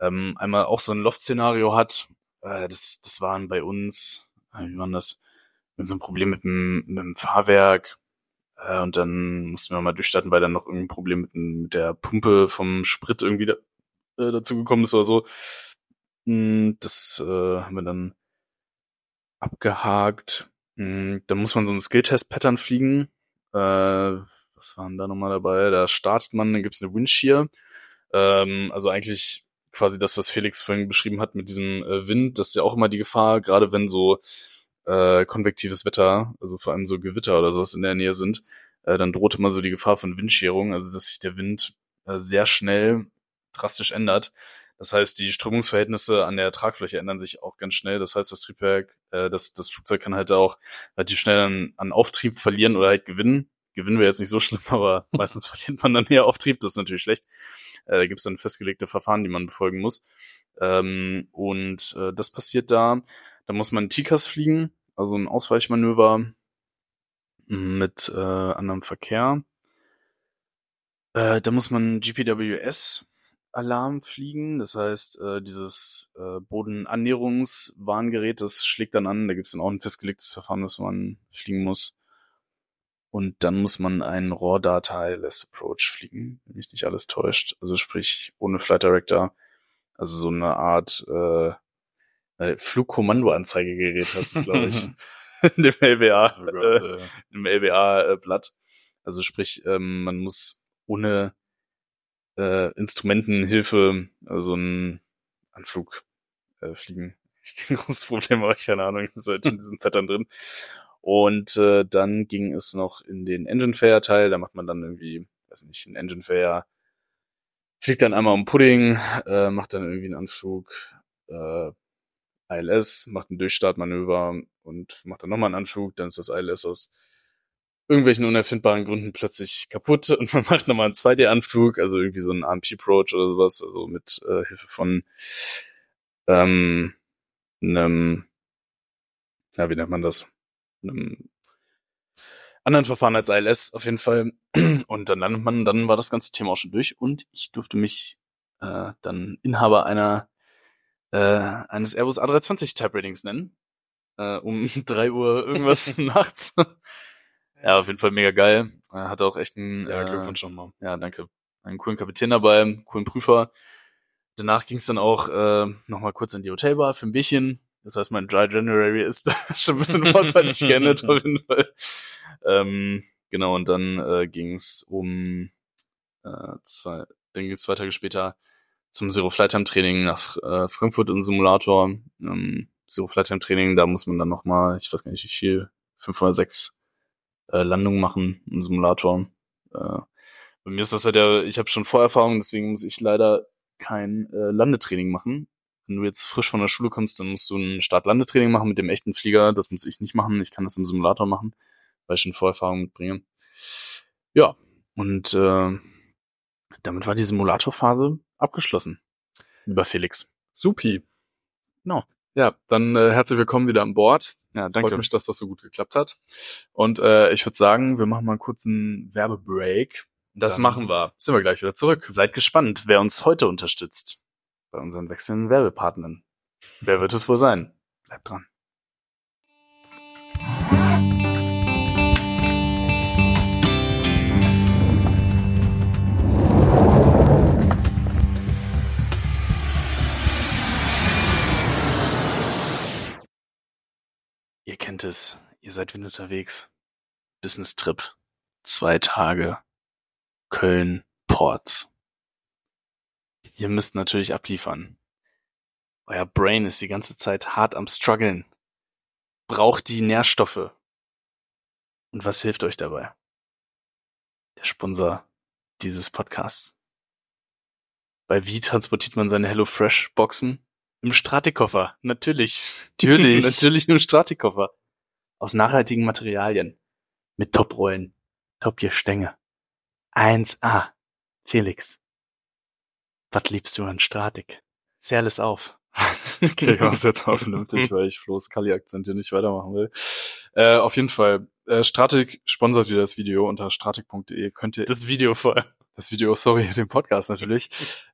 ähm, einmal auch so ein Loft-Szenario hat. Äh, das, das waren bei uns, äh, wie war denn das? Mit so einem Problem mit dem, mit dem Fahrwerk. Äh, und dann mussten wir mal durchstarten, weil dann noch irgendein Problem mit, mit der Pumpe vom Sprit irgendwie da, äh, dazu gekommen ist oder so. Mm, Das äh, haben wir dann abgehakt. Mm, Dann muss man so ein Skill-Test-Pattern fliegen. Äh, was waren da nochmal dabei? Da startet man, dann gibt's eine Windshear. Ähm, also eigentlich quasi das, was Felix vorhin beschrieben hat mit diesem äh, Wind, das ist ja auch immer die Gefahr, gerade wenn so äh, konvektives Wetter, also vor allem so Gewitter oder sowas in der Nähe sind, äh, dann droht immer so die Gefahr von Windscherung, also dass sich der Wind äh, sehr schnell drastisch ändert. Das heißt, die Strömungsverhältnisse an der Tragfläche ändern sich auch ganz schnell. Das heißt, das Triebwerk, äh, das, das Flugzeug kann halt auch relativ schnell an, an Auftrieb verlieren oder halt gewinnen. Gewinnen wäre jetzt nicht so schlimm, [LAUGHS] aber [LAUGHS] meistens verliert man dann eher Auftrieb. Das ist natürlich schlecht. Äh, da gibt es dann festgelegte Verfahren, die man befolgen muss. Ähm, und äh, das passiert da. Da muss man TICAS fliegen, also ein Ausweichmanöver mit äh, anderem Verkehr. Äh, da muss man GPWS-Alarm fliegen, das heißt, äh, dieses äh, Bodenannäherungswarngerät, das schlägt dann an, da gibt es dann auch ein festgelegtes Verfahren, das man fliegen muss. Und dann muss man einen Raw Data ILS Approach fliegen, wenn mich nicht alles täuscht. Also sprich, ohne Flight Director. Also so eine Art äh, äh, Flugkommandoanzeigegerät heißt es, glaube ich. [LAUGHS] in dem LBA, Oh äh, Gott, äh, im LBA-Blatt. Also sprich, ähm, man muss ohne äh, Instrumentenhilfe also einen Anflug äh, fliegen. [LAUGHS] Ich kein großes Problem, aber keine Ahnung, ist halt in diesem Pattern drin. Und äh, dann ging es noch in den Engine Fair Teil, da macht man dann irgendwie, weiß nicht, ein Engine Fair, fliegt dann einmal um Pudding, äh, macht dann irgendwie einen Anflug, äh, ILS, macht ein Durchstartmanöver und macht dann nochmal einen Anflug, dann ist das ILS aus irgendwelchen unerfindbaren Gründen plötzlich kaputt und [LAUGHS] man macht nochmal einen 2D-Anflug, also irgendwie so einen AMP-Approach oder sowas, also mit äh, Hilfe von ähm, einem, ja, wie nennt man das? Einem anderen Verfahren als ILS auf jeden Fall. [CLEARS THROAT] Und dann landet man, dann war das ganze Thema auch schon durch und ich durfte mich äh, dann Inhaber einer äh, eines Airbus A320 Type Ratings nennen. äh, um [LAUGHS] drei Uhr irgendwas [LAUGHS] nachts. ja, auf jeden Fall mega geil. Er hat auch echt einen, Ja, äh, Glückwunsch nochmal. ja, danke. Einen coolen Kapitän dabei, einen coolen Prüfer. Danach ging es dann auch äh, nochmal kurz in die Hotelbar für ein Bierchen. Das heißt, mein Dry January ist [LAUGHS] schon ein bisschen vorzeitig geendet, auf jeden Fall. Ähm, genau, und dann äh, ging es um äh, zwei, dann ging es zwei Tage später zum Zero Flight Time Training nach äh, Frankfurt im Simulator. Ähm, Zero Flight Time Training, da muss man dann nochmal, ich weiß gar nicht wie viel, fünf oder sechs äh, Landungen machen im Simulator. Äh, bei mir ist das halt ja, ich habe schon Vorerfahrung, deswegen muss ich leider kein äh, Landetraining machen. Wenn du jetzt frisch von der Schule kommst, dann musst du ein Start-Landetraining machen mit dem echten Flieger. Das muss ich nicht machen. Ich kann das im Simulator machen, weil ich schon Vorerfahrung mitbringe. Ja, und äh, damit war die Simulatorphase abgeschlossen. Lieber Felix. Supi. Genau. Ja, dann äh, herzlich willkommen wieder an Bord. Ja, Freut mich, dass das so gut geklappt hat. Und äh, ich würde sagen, wir machen mal einen kurzen Werbebreak. Das Dann machen wir. Sind wir gleich wieder zurück. Seid gespannt, wer uns heute unterstützt. Bei unseren wechselnden Werbepartnern. Wer wird es wohl sein? Bleibt dran. Ihr kennt es. Ihr seid wieder unterwegs. Business Trip. Zwei Tage. Köln, Ports. Ihr müsst natürlich abliefern. Euer Brain ist die ganze Zeit hart am struggeln. Braucht die Nährstoffe. Und was hilft euch dabei? Der Sponsor dieses Podcasts. Bei wie transportiert man seine HelloFresh Boxen? Im Stratikoffer. Natürlich. [LAUGHS] Natürlich. Natürlich im Stratikoffer. Aus nachhaltigen Materialien. Mit Top-Rollen. Top-Gestänge. 1A. Felix. Was liebst du an Stratik? Zähl alles auf. [LAUGHS] Okay, ich mach's jetzt mal vernünftig, weil ich Flo's Kali-Akzent hier nicht weitermachen will. Äh, auf jeden Fall, äh, Stratik sponsert wieder das Video unter stratik.de. Könnt ihr Das Video voll. Das Video, [LAUGHS] sorry, den Podcast natürlich.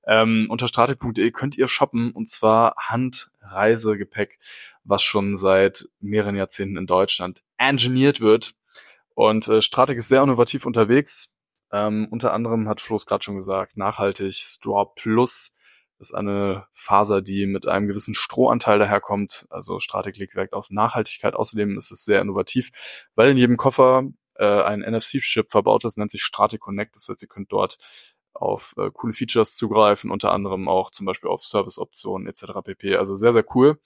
Ähm, unter stratik.de könnt ihr shoppen und zwar Handreisegepäck, was schon seit mehreren Jahrzehnten in Deutschland engineert wird. Und äh, Stratik ist sehr innovativ unterwegs. Ähm, unter anderem hat Flo es gerade schon gesagt, nachhaltig, Straw Plus ist eine Faser, die mit einem gewissen Strohanteil daherkommt. Also Stratik legt Wert auf Nachhaltigkeit. Außerdem ist es sehr innovativ, weil in jedem Koffer äh, ein NFC-Chip verbaut ist, nennt sich Connect. Das heißt, ihr könnt dort auf äh, coole Features zugreifen, unter anderem auch zum Beispiel auf Serviceoptionen etc. pp. Also sehr, sehr cool.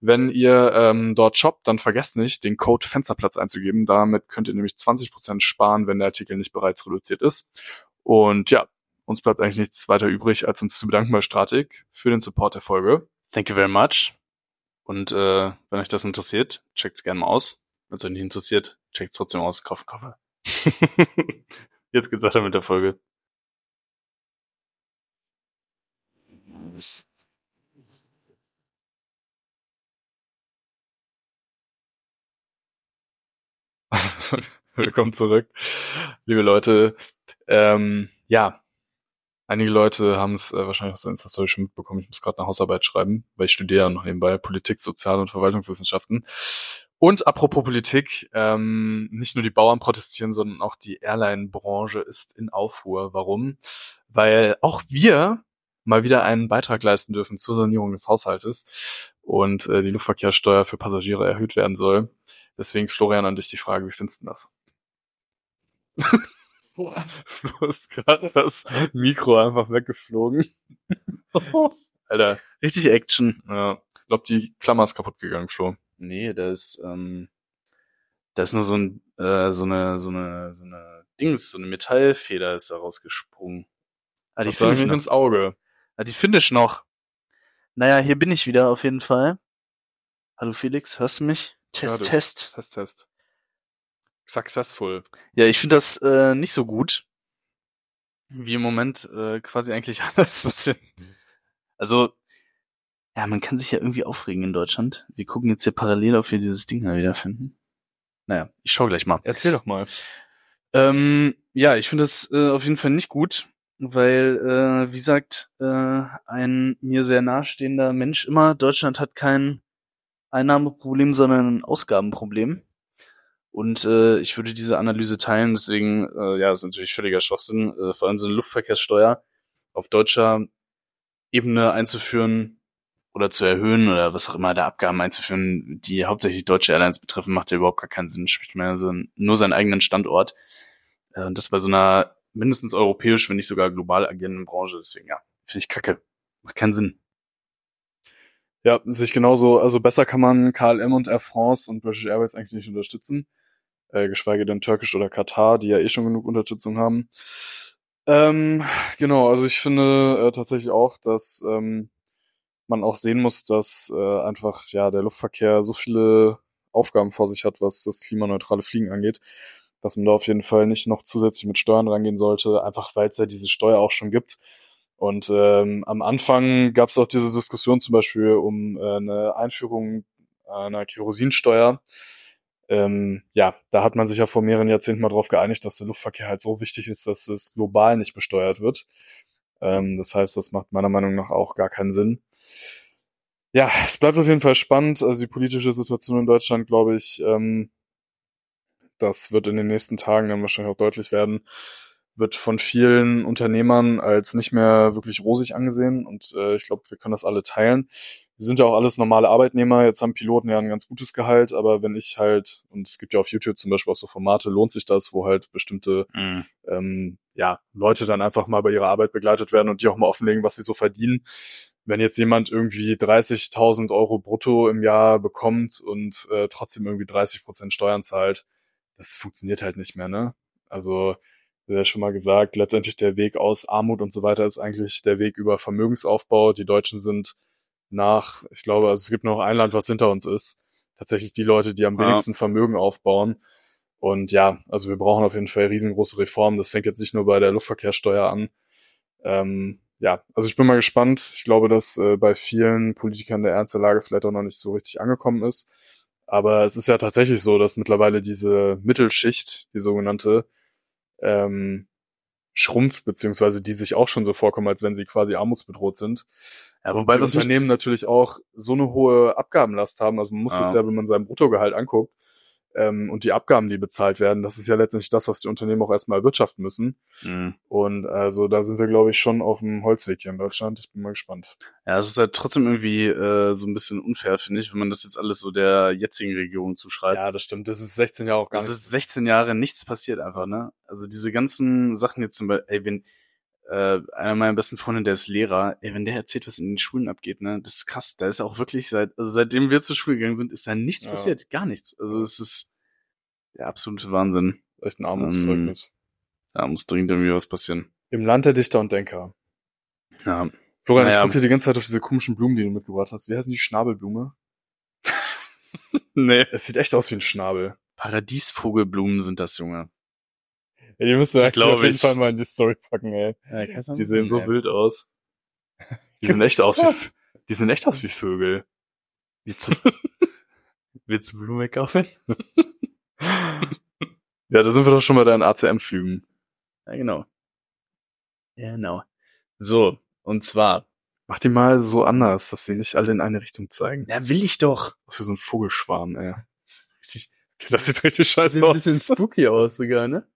Wenn ihr ähm, dort shoppt, dann vergesst nicht, den Code Fensterplatz einzugeben. Damit könnt ihr nämlich 20% sparen, wenn der Artikel nicht bereits reduziert ist. Und ja, uns bleibt eigentlich nichts weiter übrig, als uns zu bedanken bei Stratik für den Support der Folge. Thank you very much. Und äh, wenn euch das interessiert, checkt's gerne mal aus. Wenn es euch nicht interessiert, checkt's trotzdem aus. Kauft Koffer. [LAUGHS] Jetzt geht's weiter mit der Folge. [LAUGHS] Willkommen zurück, liebe Leute. Ähm, ja, einige Leute haben es äh, wahrscheinlich aus der Insta-Story schon mitbekommen. Ich muss gerade eine Hausarbeit schreiben, weil ich studiere ja noch nebenbei Politik, Sozial- und Verwaltungswissenschaften. Und apropos Politik, ähm, nicht nur die Bauern protestieren, sondern auch die Airline-Branche ist in Aufruhr. Warum? Weil auch wir mal wieder einen Beitrag leisten dürfen zur Sanierung des Haushaltes und äh, die Luftverkehrssteuer für Passagiere erhöht werden soll. Deswegen, Florian, an dich die Frage, wie findest du das? Flo [LAUGHS] ist gerade das Mikro einfach weggeflogen. [LAUGHS] Alter, Richtig Action. ja, ich glaub, die Klammer ist kaputt gegangen, Flo. Nee, da ist, ähm, da ist nur so ein, äh, so eine, so eine, so eine Dings, so eine Metallfeder ist da rausgesprungen. Ah, die finde ich noch. ins Auge. Ah, die finde ich noch. Naja, hier bin ich wieder auf jeden Fall. Hallo Felix, hörst du mich? Test, dich. Test. Test, Test. Successful. Ja, ich finde das äh, nicht so gut. Wie im Moment äh, quasi eigentlich [LAUGHS] alles. Was wir, also, ja, man kann sich ja irgendwie aufregen in Deutschland. Wir gucken jetzt hier parallel, ob wir dieses Ding mal wiederfinden. Naja, ich schau gleich mal. Erzähl doch mal. Ähm, ja, ich finde das äh, auf jeden Fall nicht gut, weil, äh, wie sagt äh, ein mir sehr nahestehender Mensch immer, Deutschland hat kein Einnahmeproblem, sondern ein Ausgabenproblem. Und äh, ich würde diese Analyse teilen, deswegen, äh, ja, das ist natürlich völliger Schwachsinn, äh, vor allem so eine Luftverkehrssteuer auf deutscher Ebene einzuführen oder zu erhöhen oder was auch immer, der Abgaben einzuführen, die hauptsächlich deutsche Airlines betreffen, macht ja überhaupt gar keinen Sinn. Spricht man ja so nur seinen eigenen Standort. Äh, und das bei so einer mindestens europäisch, wenn nicht sogar global agierenden Branche. Deswegen, ja, finde ich kacke. Macht keinen Sinn. Ja, sehe ich genauso. Also besser kann man KLM und Air France und British Airways eigentlich nicht unterstützen. Äh, geschweige denn Türkisch oder Katar, die ja eh schon genug Unterstützung haben. Ähm, genau, also ich finde äh, tatsächlich auch, dass ähm, man auch sehen muss, dass äh, einfach ja der Luftverkehr so viele Aufgaben vor sich hat, was das klimaneutrale Fliegen angeht, dass man da auf jeden Fall nicht noch zusätzlich mit Steuern rangehen sollte, einfach weil es ja diese Steuer auch schon gibt. Und ähm, am Anfang gab es auch diese Diskussion zum Beispiel um äh, eine Einführung einer Kerosinsteuer. Ähm, ja, da hat man sich ja vor mehreren Jahrzehnten mal darauf geeinigt, dass der Luftverkehr halt so wichtig ist, dass es global nicht besteuert wird. Ähm, das heißt, das macht meiner Meinung nach auch gar keinen Sinn. Ja, es bleibt auf jeden Fall spannend. Also die politische Situation in Deutschland, glaube ich, ähm, das wird in den nächsten Tagen dann wahrscheinlich auch deutlich werden wird von vielen Unternehmern als nicht mehr wirklich rosig angesehen und äh, ich glaube, wir können das alle teilen. Wir sind ja auch alles normale Arbeitnehmer, jetzt haben Piloten ja ein ganz gutes Gehalt, aber wenn ich halt, und es gibt ja auf YouTube zum Beispiel auch so Formate, lohnt sich das, wo halt bestimmte mhm. ähm, ja, Leute dann einfach mal bei ihrer Arbeit begleitet werden und die auch mal offenlegen, was sie so verdienen. Wenn jetzt jemand irgendwie 30.000 Euro brutto im Jahr bekommt und äh, trotzdem irgendwie 30 Prozent Steuern zahlt, das funktioniert halt nicht mehr, ne? Also ja schon mal gesagt, letztendlich der Weg aus Armut und so weiter ist eigentlich der Weg über Vermögensaufbau. Die Deutschen sind nach, ich glaube, also es gibt noch ein Land, was hinter uns ist, tatsächlich die Leute, die am ja. wenigsten Vermögen aufbauen. Und ja, also wir brauchen auf jeden Fall riesengroße Reformen. Das fängt jetzt nicht nur bei der Luftverkehrssteuer an. Ähm, ja, also ich bin mal gespannt. Ich glaube, dass äh, bei vielen Politikern der Ernst der Lage vielleicht auch noch nicht so richtig angekommen ist. Aber es ist ja tatsächlich so, dass mittlerweile diese Mittelschicht, die sogenannte, ähm, schrumpft, beziehungsweise die sich auch schon so vorkommen, als wenn sie quasi armutsbedroht sind. Ja, wobei das Unternehmen natürlich auch so eine hohe Abgabenlast haben. Also man muss es ja. ja, wenn man sein Bruttogehalt anguckt, ähm, und die Abgaben, die bezahlt werden, das ist ja letztendlich das, was die Unternehmen auch erstmal erwirtschaften müssen. Mhm. Und also da sind wir, glaube ich, schon auf dem Holzweg hier in Deutschland. Ich bin mal gespannt. Ja, es ist halt trotzdem irgendwie äh, so ein bisschen unfair, finde ich, wenn man das jetzt alles so der jetzigen Regierung zuschreibt. Ja, das stimmt. Das ist 16 Jahre auch gar nicht. Das ist 16 Jahre nichts passiert einfach, ne? Also diese ganzen Sachen jetzt zum Beispiel, ey, wenn äh, einer meiner besten Freunde, der ist Lehrer, ey, wenn der erzählt, was in den Schulen abgeht, ne, das ist krass. Da ist auch wirklich seit, also seitdem wir zur Schule gegangen sind, ist da nichts ja. passiert, gar nichts. Also es ist der absolute Wahnsinn. Echt ein Armutszeugnis. Ähm, da muss dringend irgendwie was passieren. Im Land der Dichter und Denker. Ja. Florian, naja. ich gucke hier die ganze Zeit auf diese komischen Blumen, die du mitgebracht hast. Wie heißen die Schnabelblume? [LAUGHS] nee. Es sieht echt aus wie ein Schnabel. Paradiesvogelblumen sind das, Junge. Ja, die müsst ihr eigentlich auf jeden Fall mal in die Story packen, ey. Ja, die sehen so wild aus. [LAUGHS] Die sehen echt aus wie, die sehen echt aus wie Vögel. Willst [LAUGHS] du, willst du Blumen kaufen? ja, da sind wir doch schon bei deinen ACM-Flügen. Ja, genau. Genau. So, und zwar. Mach die mal so anders, dass sie nicht alle in eine Richtung zeigen. Ja, will ich doch. Das ist so ein Vogelschwarm, ey. Das, richtig, das sieht richtig scheiße aus. Sieht ein bisschen spooky aus sogar, ne?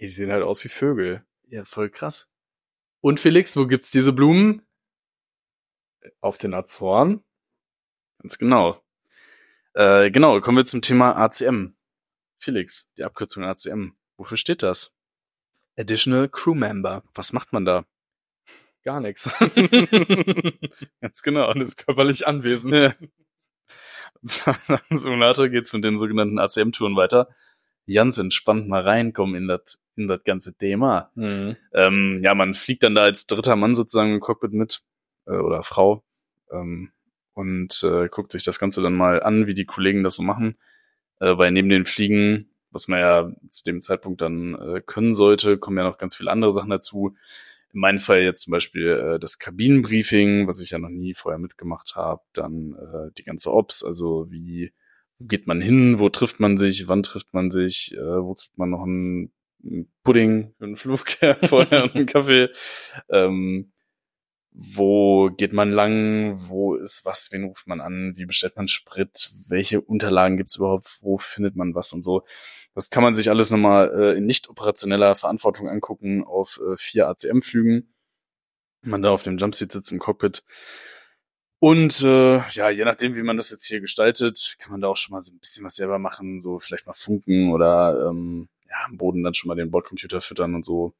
Die sehen halt aus wie Vögel. Ja, voll krass. Und Felix, wo gibt's diese Blumen? Auf den Azoren. Ganz genau. Äh, genau, kommen wir zum Thema ACM. Felix, die Abkürzung ACM. Wofür steht das? Additional Crew Member. Was macht man da? Gar nichts. [LAUGHS] Ganz genau, und ist körperlich anwesend. Ja. [LAUGHS] Simulator geht's mit den sogenannten ACM-Touren weiter. Ganz entspannt mal reinkommen in das in das ganze Thema. Mhm. Ähm, ja, man fliegt dann da als dritter Mann sozusagen im Cockpit mit äh, oder Frau ähm, und äh, guckt sich das Ganze dann mal an, wie die Kollegen das so machen äh, weil neben den Fliegen, was man ja zu dem Zeitpunkt dann äh, können sollte, kommen ja noch ganz viele andere Sachen dazu. In meinem Fall jetzt zum Beispiel äh, das Kabinenbriefing, was ich ja noch nie vorher mitgemacht habe, dann äh, die ganze Ops, also wie geht man hin, wo trifft man sich, wann trifft man sich, äh, wo kriegt man noch einen, einen Pudding für einen Flug [LAUGHS] vorher und einen [LAUGHS] Kaffee. Ähm, wo geht man lang, wo ist was, wen ruft man an, wie bestellt man Sprit, welche Unterlagen gibt's überhaupt, wo findet man was und so. Das kann man sich alles nochmal äh, in nicht operationeller Verantwortung angucken auf äh, vier ACM-Flügen. Man da auf dem Jumpseat sitzt im Cockpit. Und äh, ja, je nachdem, wie man das jetzt hier gestaltet, kann man da auch schon mal so ein bisschen was selber machen, so vielleicht mal funken oder ähm, ja, am Boden dann schon mal den Bordcomputer füttern und so.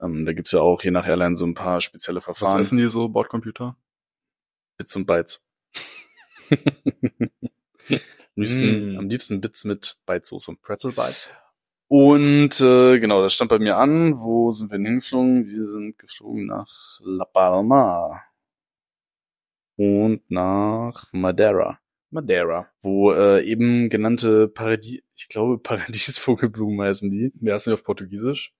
Ähm, da gibt's ja auch je nach Airline so ein paar spezielle Verfahren. Was essen die so, Bordcomputer? Bits und Bytes. [LAUGHS] am, liebsten, Mm. am liebsten Bits mit Bytesoße. Pretzel Bites? Und äh, genau, das stand bei mir an. Wo sind wir denn hingeflogen? Wir sind geflogen nach La Palma und nach Madeira. Madeira, wo äh, eben genannte Paradies, ich glaube [LAUGHS] Paradiesvogelblumen heißen die. Wie heißen die auf Portugiesisch?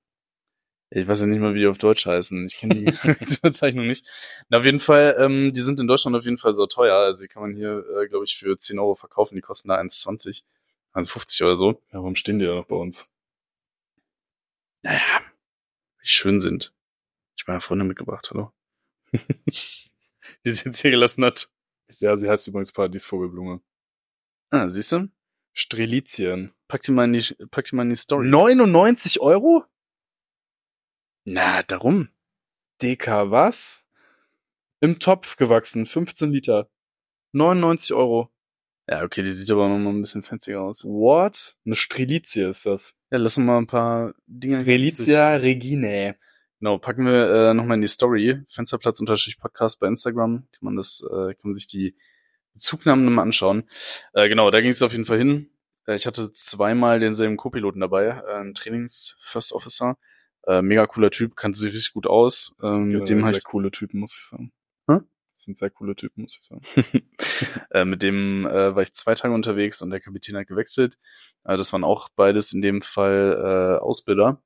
Ich weiß ja nicht mal, wie die auf Deutsch heißen. Ich kenne die, [LAUGHS] [LAUGHS] die Bezeichnung nicht. Na, auf jeden Fall, ähm, die sind in Deutschland auf jeden Fall so teuer. Also die kann man hier, äh, glaube ich, für 10 Euro verkaufen. Die kosten da 1,20, 1,50 oder so. Ja, warum stehen die da noch bei uns? Naja, wie schön sind. Ich meine Freunde mitgebracht, hallo. [LAUGHS] die sie jetzt hier gelassen hat. Ja, sie heißt übrigens Paradiesvogelblume. Ah, siehst du? Strelizien. Pack die mal in die, pack die mal in die Story. 99 Euro? Na, darum. DK was? Im Topf gewachsen, 15 Liter. 99 Euro. Ja, okay, die sieht aber noch mal ein bisschen fanziger aus. What? Eine Strelizie ist das. Ja, lass uns mal ein paar Dinge. Strelitzia reginae. Genau, packen wir äh, nochmal in die Story. Fensterplatz unterstrich Podcast bei Instagram. Kann man das, äh, kann man sich die Zugnahmen nochmal anschauen. Äh, genau, da ging es auf jeden Fall hin. Äh, ich hatte zweimal denselben Co-Piloten dabei, äh, ein Trainings-First Officer. Äh, mega cooler Typ, kannte sich richtig gut aus. Das sind Ähm, mit dem sehr coole Typen, muss ich sagen. Hä? Das sind sehr coole Typen, muss ich sagen. [LAUGHS] äh, mit dem äh, war ich zwei Tage unterwegs und der Kapitän hat gewechselt. Äh, das waren auch beides in dem Fall äh, Ausbilder.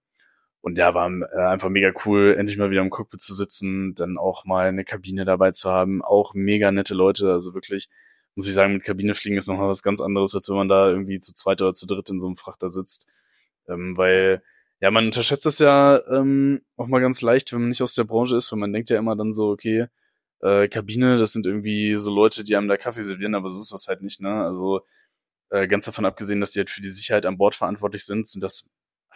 Und ja, war äh, einfach mega cool, endlich mal wieder im Cockpit zu sitzen, dann auch mal eine Kabine dabei zu haben. Auch mega nette Leute, also wirklich, muss ich sagen, mit Kabine fliegen ist nochmal was ganz anderes, als wenn man da irgendwie zu zweit oder zu dritt in so einem Frachter sitzt. Ähm, weil, ja, man unterschätzt es ja ähm, auch mal ganz leicht, wenn man nicht aus der Branche ist, weil man denkt ja immer dann so, okay, äh, Kabine, das sind irgendwie so Leute, die einem da Kaffee servieren, aber so ist das halt nicht, ne? Also äh, ganz davon abgesehen, dass die halt für die Sicherheit an Bord verantwortlich sind, sind das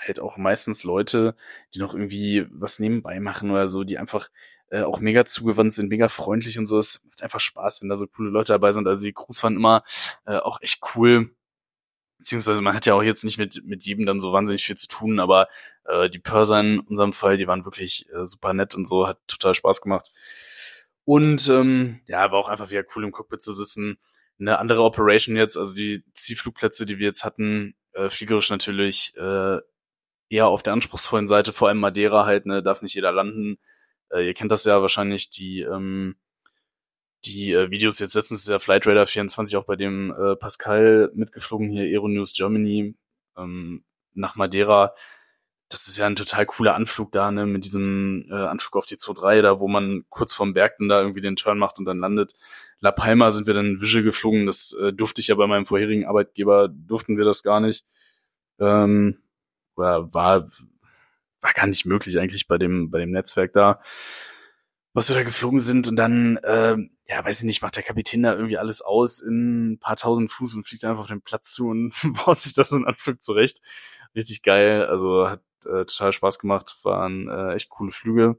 halt auch meistens Leute, die noch irgendwie was nebenbei machen oder so, die einfach äh, auch mega zugewandt sind, mega freundlich und so. Es macht einfach Spaß, wenn da so coole Leute dabei sind. Also die Crews waren immer äh, auch echt cool. Beziehungsweise man hat ja auch jetzt nicht mit, mit jedem dann so wahnsinnig viel zu tun, aber äh, die Purser in unserem Fall, die waren wirklich äh, super nett und so, hat total Spaß gemacht. Und ähm, ja, war auch einfach wieder cool im Cockpit zu sitzen. Eine andere Operation jetzt, also die Zielflugplätze, die wir jetzt hatten, äh, fliegerisch natürlich äh, eher auf der anspruchsvollen Seite, vor allem Madeira halt, ne, darf nicht jeder landen. Äh, ihr kennt das ja wahrscheinlich, die ähm, die äh, Videos jetzt letztens ist der Flight Radar 24 auch bei dem äh, Pascal mitgeflogen hier Aeronews Germany ähm, nach Madeira. Das ist ja ein total cooler Anflug da, ne, mit diesem äh, Anflug auf die 2-3 da, wo man kurz vorm Berg dann da irgendwie den Turn macht und dann landet. La Palma sind wir dann Visual geflogen, das äh, durfte ich ja bei meinem vorherigen Arbeitgeber, durften wir das gar nicht. Ähm, oder war, war gar nicht möglich eigentlich bei dem, bei dem Netzwerk da, was wir da geflogen sind und dann, ähm, ja, weiß ich nicht, macht der Kapitän da irgendwie alles aus in ein paar tausend Fuß und fliegt einfach auf den Platz zu und [LAUGHS] baut sich das in Anflug zurecht. Richtig geil, also hat äh, total Spaß gemacht, waren äh, echt coole Flüge.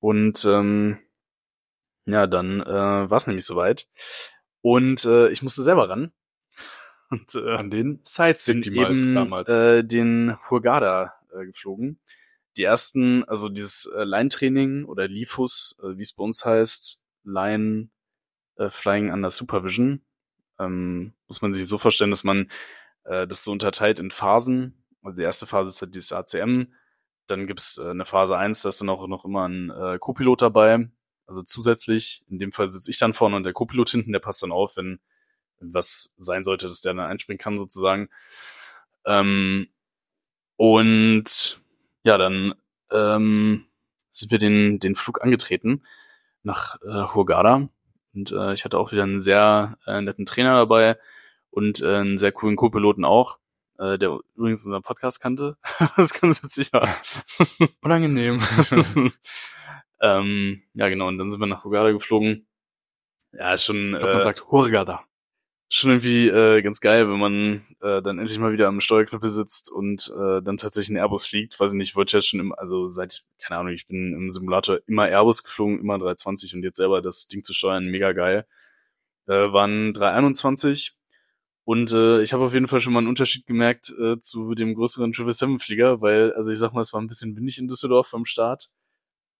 Und ähm, ja, dann äh, war es nämlich soweit. Und äh, ich musste selber ran. Und äh, An den bin Side-Optimal eben damals. äh, den Hurghada äh, geflogen. Die ersten, also dieses äh, Line-Training oder LIFUS, äh, wie es bei uns heißt, Line äh, Flying Under Supervision, ähm, muss man sich so vorstellen, dass man äh, das so unterteilt in Phasen. Also die erste Phase ist halt dieses ACM, dann gibt's äh, eine Phase 1, da ist dann auch noch immer ein äh, Co-Pilot dabei, also zusätzlich. In dem Fall sitze ich dann vorne und der Co-Pilot hinten, der passt dann auf, wenn was sein sollte, dass der dann einspringen kann sozusagen. Ähm, und ja, dann ähm, sind wir den, den Flug angetreten nach äh, Hurghada. Und äh, ich hatte auch wieder einen sehr äh, netten Trainer dabei und äh, einen sehr coolen Co-Piloten auch, äh, der übrigens unseren Podcast kannte. [LAUGHS] das ist ganz witzig war. Unangenehm. [LAUGHS] Ähm, ja, genau, und dann sind wir nach Hurghada geflogen. Ja, ist schon, Ich glaub, man äh, sagt Hurghada. Schon irgendwie äh, ganz geil, wenn man äh, dann endlich mal wieder am Steuerknüppel sitzt und äh, dann tatsächlich ein Airbus fliegt. Weiß ich nicht, ich wollte jetzt schon im, also seit, keine Ahnung, ich bin im Simulator immer Airbus geflogen, immer 320 und jetzt selber das Ding zu steuern, mega geil. Äh, waren 321 und äh, ich habe auf jeden Fall schon mal einen Unterschied gemerkt äh, zu dem größeren 777-Flieger, weil, also ich sag mal, es war ein bisschen windig in Düsseldorf beim Start.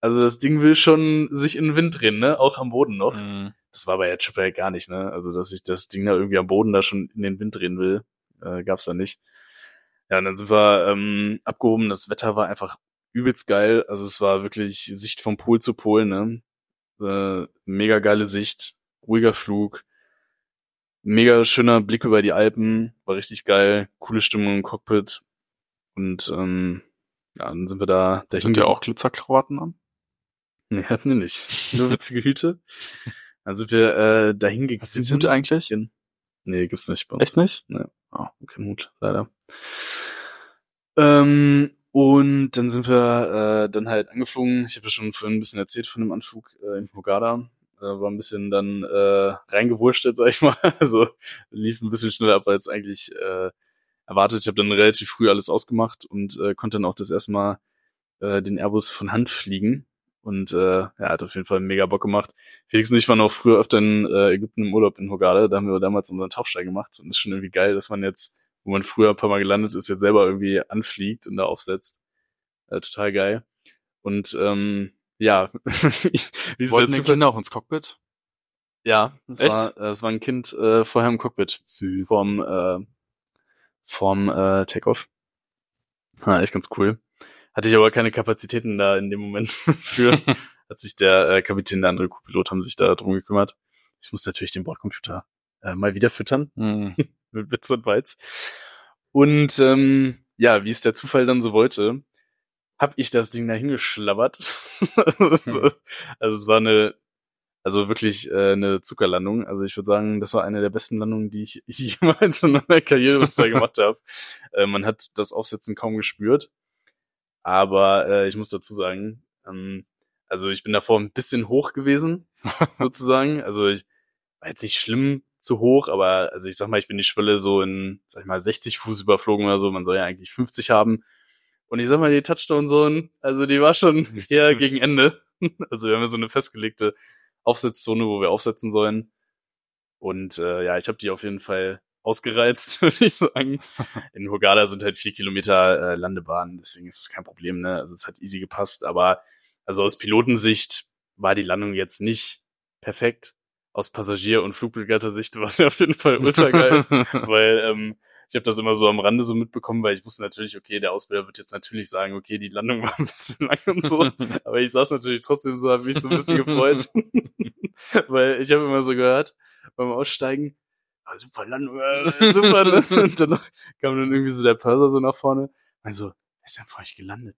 Also das Ding will schon sich in den Wind drehen, ne? Auch am Boden noch. Mhm. Das war bei der Triple gar nicht, ne? Also, dass ich das Ding da irgendwie am Boden da schon in den Wind drehen will, äh, gab's da nicht. Ja, und dann sind wir ähm, abgehoben. Das Wetter war einfach übelst geil. Also es war wirklich Sicht vom Pol zu Pol, ne? Äh, mega geile Sicht, ruhiger Flug, mega schöner Blick über die Alpen, war richtig geil, coole Stimmung im Cockpit. Und ähm, ja, dann sind wir da dahin. Sind ja auch Glitzerkrawatten an? [LAUGHS] Nee, hatten wir nicht. Nur witzige Hüte. [LAUGHS] Dann sind wir äh, dahin gegangen. Hast du den Hut eigentlich? Nee, gibt's nicht bei uns. Echt nicht? Nee. Oh, kein Hut, leider. Ähm, und dann sind wir äh, dann halt angeflogen. Ich habe ja schon vorhin ein bisschen erzählt von dem Anflug äh, in Hogada. Äh, war ein bisschen dann äh, reingewurschtelt, [LAUGHS] sag ich mal. Also lief ein bisschen schneller ab als eigentlich äh, erwartet. Ich habe dann relativ früh alles ausgemacht und äh, konnte dann auch das erste Mal äh, den Airbus von Hand fliegen. Und äh, ja, hat auf jeden Fall mega Bock gemacht. Felix und ich waren auch früher öfter in äh, Ägypten im Urlaub in Hogada. Da haben wir damals unseren Tauchstein gemacht. Und ist schon irgendwie geil, dass man jetzt, wo man früher ein paar Mal gelandet ist, jetzt selber irgendwie anfliegt und da aufsetzt. Äh, total geil. Und ähm, ja, [LAUGHS] wie ist Wollten die Kinder auch ins Cockpit? ja, es Echt? war, äh, es war ein Kind äh, vorher im Cockpit vorm, äh, vorm äh, Takeoff. Ja, echt ganz cool. Hatte ich aber keine Kapazitäten da in dem Moment [LAUGHS] für. [LAUGHS] Hat sich der äh, Kapitän, der andere Co-Pilot haben sich da drum gekümmert. Ich muss natürlich den Bordcomputer äh, mal wieder füttern Mhm. [LAUGHS] mit Witz und Weiz. Und ähm, ja, wie es der Zufall dann so wollte, hab ich das Ding da hingeschlabbert. also, also es war eine, also wirklich äh, eine Zuckerlandung. Also ich würde sagen, das war eine der besten Landungen, die ich jemals in meiner Karriere bisher gemacht habe. Äh, man hat das Aufsetzen kaum gespürt. Aber äh, ich muss dazu sagen, ähm, also ich bin davor ein bisschen hoch gewesen, [LAUGHS] sozusagen. Also ich war jetzt nicht schlimm zu hoch, aber also ich sag mal, ich bin die Schwelle so in, sag ich mal, 60 Fuß überflogen oder so. Man soll ja eigentlich 50 haben. Und ich sag mal, die Touchdown-Zone, also die war schon [LAUGHS] eher gegen Ende. [LAUGHS] Also wir haben ja so eine festgelegte Aufsetzzone, wo wir aufsetzen sollen. Und äh, ja, ich habe die auf jeden Fall ausgereizt, [LAUGHS] würde ich sagen. In Hurghada sind halt vier Kilometer äh, Landebahn, deswegen ist das kein Problem, ne? Also es hat easy gepasst, aber also aus Pilotensicht war die Landung jetzt nicht perfekt. Aus Passagier- und Flugbegleitersicht war es [LAUGHS] ja auf jeden Fall ultra geil, [LAUGHS] weil ähm, ich habe das immer so am Rande so mitbekommen, weil ich wusste natürlich, okay, der Ausbilder wird jetzt natürlich sagen, okay, die Landung war ein bisschen lang und so, aber ich saß natürlich trotzdem so, habe mich so ein bisschen gefreut, weil ich habe immer so gehört beim Aussteigen, super Landung, äh, super, ne? [LAUGHS] und dann kam dann irgendwie so der Purser so nach vorne, also, wer ist denn vor euch gelandet?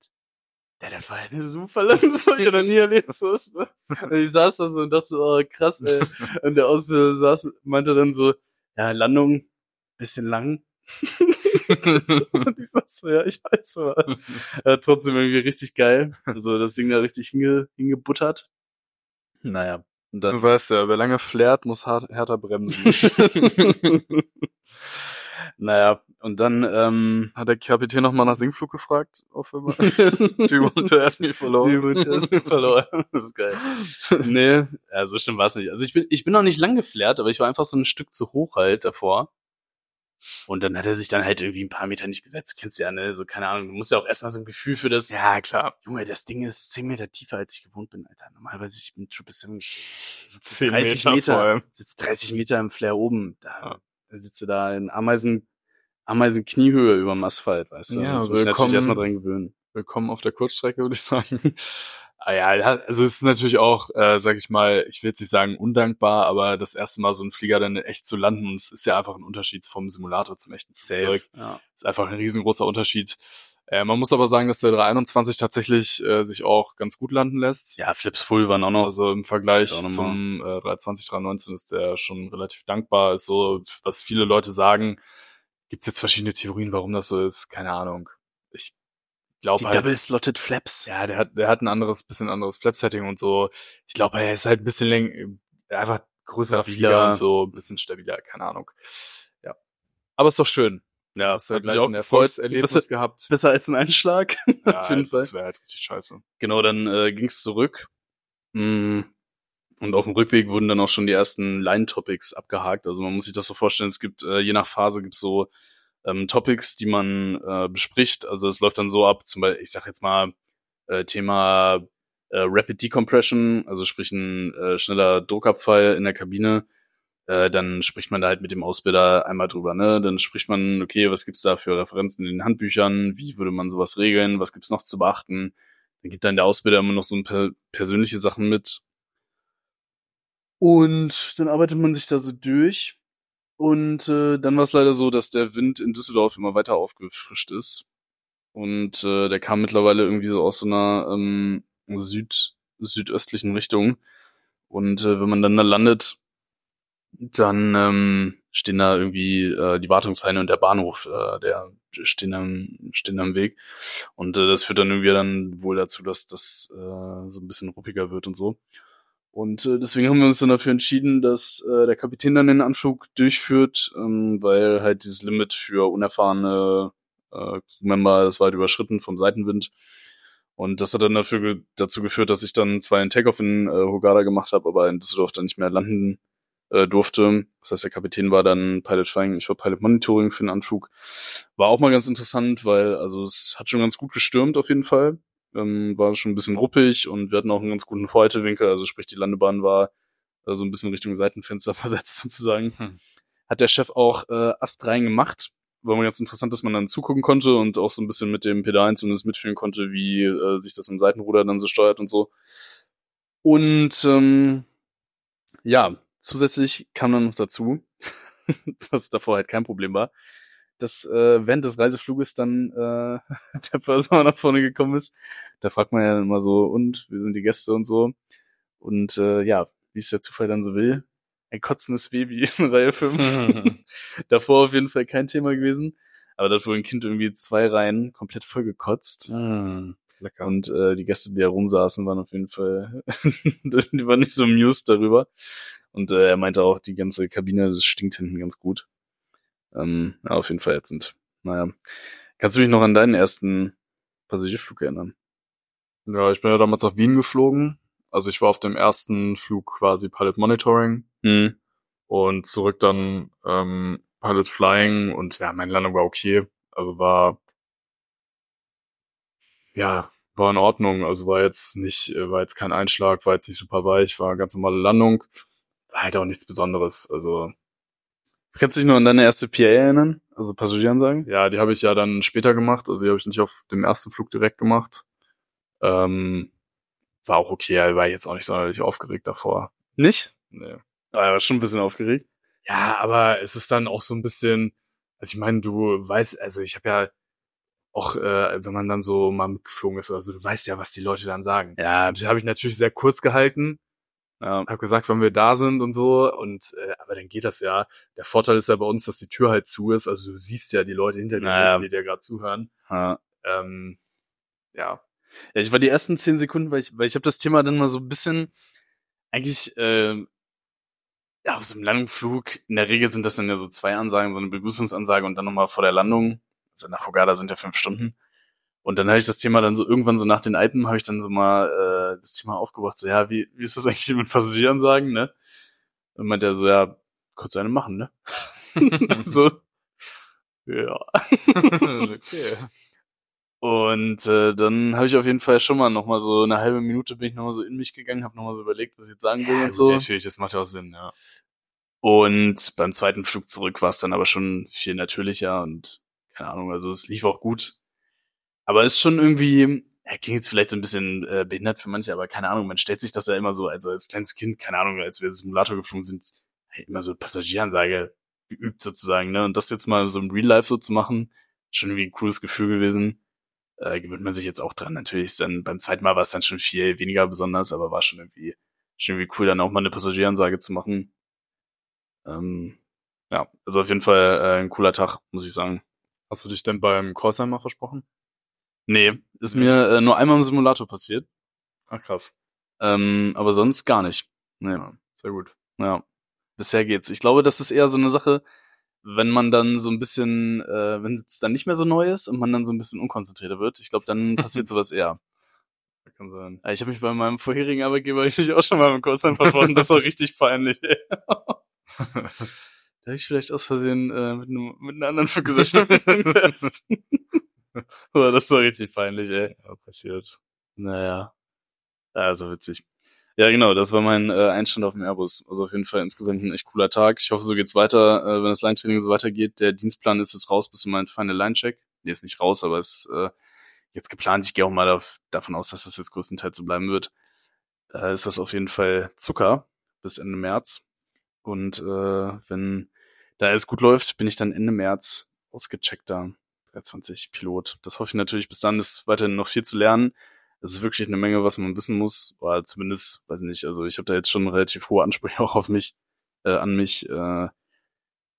Ja, das war eine super Landung, [LAUGHS] das hab ich ja noch nie erlebt, so ist, ne? Und ich saß da so und dachte, oh, krass, ey. [LAUGHS] Und der Ausbilder saß, meinte dann so, ja, Landung, bisschen lang. und ich saß so, ja, ich weiß, aber äh, trotzdem irgendwie richtig geil. Also das Ding da richtig hinge, hingebuttert. Naja, und dann Du weißt ja, wer lange flärt, muss hart, härter bremsen. [LAUGHS] [LAUGHS] naja, und dann, ähm, Hat der Kapitän noch mal nach Sinkflug gefragt? Auf einmal? Do you want to ask me for low? Die wird erst verloren. Das ist geil. Nee, ja, so schlimm war es nicht. Also ich bin, ich bin noch nicht lang geflärt, aber ich war einfach so ein Stück zu hoch halt davor. Und dann hat er sich dann halt irgendwie ein paar Meter nicht gesetzt. Kennst du ja, ne? So, keine Ahnung. Du musst ja auch erstmal so ein Gefühl für das. Ja, klar. Junge, das Ding ist zehn Meter tiefer, als ich gewohnt bin, Alter. Normalerweise, ich bin Triple Seven. sitzt 10 30 Meter Meter, vor allem. sitzt 30 Meter im Flair oben. Da, Ja. da sitzt du da in Ameisen, Ameisen Kniehöhe überm Asphalt, weißt du. Ja, das muss ich natürlich willkommen- erstmal dran gewöhnen. Willkommen auf der Kurzstrecke, würde ich sagen. Ah ja, also es ist natürlich auch, äh, sag ich mal, ich will jetzt nicht sagen undankbar, aber das erste Mal so einen Flieger dann echt zu landen, und es ist ja einfach ein Unterschied vom Simulator zum echten Flugzeug. Ja. ist einfach ein riesengroßer Unterschied. Äh, man muss aber sagen, dass der 321 tatsächlich äh, sich auch ganz gut landen lässt. Ja, Flips Full waren auch noch. Also im Vergleich zum äh, 320, 319 ist der schon relativ dankbar. Ist so, was viele Leute sagen. Gibt es jetzt verschiedene Theorien, warum das so ist? Keine Ahnung. Ich glaube halt, Double-Slotted Flaps. ja, der hat, der hat ein anderes, bisschen anderes Flap-Setting und so. Ich glaube, er ist halt ein bisschen läng, einfach größerer. Flieger und so, ein bisschen stabiler, keine Ahnung. Ja. Aber ist doch schön. Ja, Hast halt hat mich gleich ein. Erfolgserlebnis Besser, gehabt. besser als ein Einschlag. [LAUGHS] Ja, auf jeden Fall. Das wäre halt richtig scheiße. Genau, dann äh, ging es zurück. Mm, Und auf dem Rückweg wurden dann auch schon die ersten Line-Topics abgehakt. Also man muss sich das so vorstellen, es gibt äh, je nach Phase gibt's so ähm, Topics, die man äh, bespricht. Also es läuft dann so ab, zum Beispiel, ich sag jetzt mal, äh, Thema äh, Rapid Decompression, also sprich ein äh, schneller Druckabfall in der Kabine. Äh, dann spricht man da halt mit dem Ausbilder einmal drüber, ne? Dann spricht man, okay, was gibt's da für Referenzen in den Handbüchern? Wie würde man sowas regeln? Was gibt's noch zu beachten? Dann gibt dann der Ausbilder immer noch so ein paar persönliche Sachen mit. Und dann arbeitet man sich da so durch. Und äh, dann war es leider so, dass der Wind in Düsseldorf immer weiter aufgefrischt ist. Und äh, der kam mittlerweile irgendwie so aus so einer ähm, Süd südöstlichen Richtung. Und äh, wenn man dann da landet, dann ähm, stehen da irgendwie äh, die Wartungshaine und der Bahnhof, äh, der stehen am, stehen am Weg. Und äh, das führt dann irgendwie dann wohl dazu, dass das äh, so ein bisschen ruppiger wird und so. Und äh, deswegen haben wir uns dann dafür entschieden, dass äh, der Kapitän dann den Anflug durchführt, ähm, weil halt dieses Limit für unerfahrene äh, das war halt überschritten vom Seitenwind. Und das hat dann dafür ge dazu geführt, dass ich dann zwar einen Takeoff in äh, Hogada gemacht habe, aber in Düsseldorf dann nicht mehr landen äh, durfte. Das heißt, der Kapitän war dann Pilot Flying, ich war Pilot Monitoring für den Anflug. War auch mal ganz interessant, weil also es hat schon ganz gut gestürmt auf jeden Fall. Ähm, war schon ein bisschen ruppig und wir hatten auch einen ganz guten Vorhaltewinkel, also sprich die Landebahn war äh, so ein bisschen Richtung Seitenfenster [LAUGHS] versetzt sozusagen. Hm. Hat der Chef auch äh, astrein gemacht. War mal ganz interessant, dass man dann zugucken konnte und auch so ein bisschen mit dem Pedalen zumindest mitfühlen konnte, wie äh, sich das im Seitenruder dann so steuert und so. Und ähm, ja, zusätzlich kam dann noch dazu, [LAUGHS] was davor halt kein Problem war, dass äh, während des Reisefluges dann äh, [LAUGHS] der Person nach vorne gekommen ist. Da fragt man ja dann immer so, und, wie sind die Gäste und so. Und äh, ja, wie es der Zufall dann so will, ein kotzendes Baby [LAUGHS] in Reihe 5. [LAUGHS] Davor auf jeden Fall kein Thema gewesen. Aber da hat wohl ein Kind irgendwie zwei Reihen komplett voll gekotzt. Lecker. Und äh, die Gäste, die da rumsaßen, waren auf jeden Fall, die waren nicht so amused darüber. Und äh, er meinte auch, die ganze Kabine, das stinkt hinten ganz gut. Ähm, ja, auf jeden Fall ätzend. Naja. Kannst du dich noch an deinen ersten Passagierflug erinnern? Ja, ich bin ja damals nach Wien geflogen. Also ich war auf dem ersten Flug quasi Pilot Monitoring Hm. und zurück dann ähm, Pilot Flying und ja, meine Landung war okay. Also war ja, war in Ordnung. Also war jetzt nicht, äh, war jetzt kein Einschlag, war jetzt nicht super weich, war eine ganz normale Landung. War halt auch nichts Besonderes. Also Kannst du dich noch an deine erste PA erinnern? Also Passagieransagen? Ja, die habe ich ja dann später gemacht. Also die habe ich nicht auf dem ersten Flug direkt gemacht. Ähm, war auch okay, war jetzt auch nicht sonderlich aufgeregt davor. Nicht? Nee. Ah, er war schon ein bisschen aufgeregt. Ja, aber es ist dann auch so ein bisschen, also ich meine, du weißt, also ich habe ja auch, äh, wenn man dann so mal mitgeflogen ist, also du weißt ja, was die Leute dann sagen. Ja, Das habe ich natürlich sehr kurz gehalten, ja. habe gesagt, wann wir da sind und so, und äh, aber dann geht das ja. Der Vorteil ist ja bei uns, dass die Tür halt zu ist, also du siehst ja die Leute hinter dir, Naja. die dir gerade zuhören. ja. Ähm, ja, Ja, ich war die ersten zehn Sekunden, weil ich, weil ich habe das Thema dann mal so ein bisschen eigentlich äh, ja, aus dem Landungsflug, in der Regel sind das dann ja so zwei Ansagen, so eine Begrüßungsansage und dann nochmal vor der Landung. Also nach Hogada sind ja fünf Stunden. Und dann habe ich das Thema dann so irgendwann so nach den Alpen habe ich dann so mal äh, das Thema aufgebracht, so ja, wie, wie ist das eigentlich mit Passagieransagen, ne? Und meinte er so, ja, kurz eine machen, ne? [LAUGHS] so, ja. okay. Und äh, dann habe ich auf jeden Fall schon mal noch mal so eine halbe Minute bin ich noch mal so in mich gegangen, habe noch mal so überlegt, was ich jetzt sagen will Ja, und so. Natürlich, das macht ja auch Sinn, ja. Und beim zweiten Flug zurück war es dann aber schon viel natürlicher und keine Ahnung, also es lief auch gut. Aber es ist schon irgendwie, ja, klingt jetzt vielleicht so ein bisschen äh, behindert für manche, aber keine Ahnung, man stellt sich das ja immer so, also als kleines Kind, keine Ahnung, als wir Simulator geflogen sind, halt immer so Passagieransage geübt sozusagen, ne? Und das jetzt mal so im Real Life so zu machen, schon irgendwie ein cooles Gefühl gewesen. Äh, gewöhnt man sich jetzt auch dran. Natürlich dann beim zweiten Mal war es dann schon viel weniger besonders, aber war schon irgendwie, schon irgendwie cool, dann auch mal eine Passagieransage zu machen. Ähm, ja, also auf jeden Fall äh, ein cooler Tag, muss ich sagen. Hast du dich denn beim Callsign mal versprochen? Nee, ist mir äh, nur einmal im Simulator passiert. Ach krass. Ähm, aber sonst gar nicht. Nee. Ja, sehr gut. Ja, bisher geht's. Ich glaube, das ist eher so eine Sache, wenn man dann so ein bisschen, äh, wenn es dann nicht mehr so neu ist und man dann so ein bisschen unkonzentrierter wird, ich glaube, dann [LAUGHS] passiert sowas eher. Kann sein. Ich habe mich bei meinem vorherigen Arbeitgeber [LAUGHS] ich mich auch schon mal im Kursheim verschwunden. Das war richtig peinlich. [LAUGHS] Da habe ich vielleicht aus Versehen äh, mit, einem, mit einer anderen Fluggesellschaft [LAUGHS] Oder das ist so richtig peinlich, ey. Ja, passiert. Naja. Also witzig. Ja, genau, das war mein äh, Einstand auf dem Airbus. Also auf jeden Fall insgesamt ein echt cooler Tag. Ich hoffe, so geht's weiter, äh, wenn das Line-Training so weitergeht. Der Dienstplan ist jetzt raus bis zu meinem Final Line-Check. Nee, ist nicht raus, aber ist äh, jetzt geplant. Ich gehe auch mal auf, davon aus, dass das jetzt größtenteils so bleiben wird. Äh, ist das auf jeden Fall Zucker bis Ende März. Und äh, wenn da alles gut läuft, bin ich dann Ende März ausgecheckt da. 320-Pilot. Das hoffe ich natürlich. Bis dann ist weiterhin noch viel zu lernen. Es ist wirklich eine Menge, was man wissen muss. Oder zumindest, weiß nicht, also ich habe da jetzt schon relativ hohe Ansprüche [LAUGHS] auch auf mich, äh, an mich. Äh,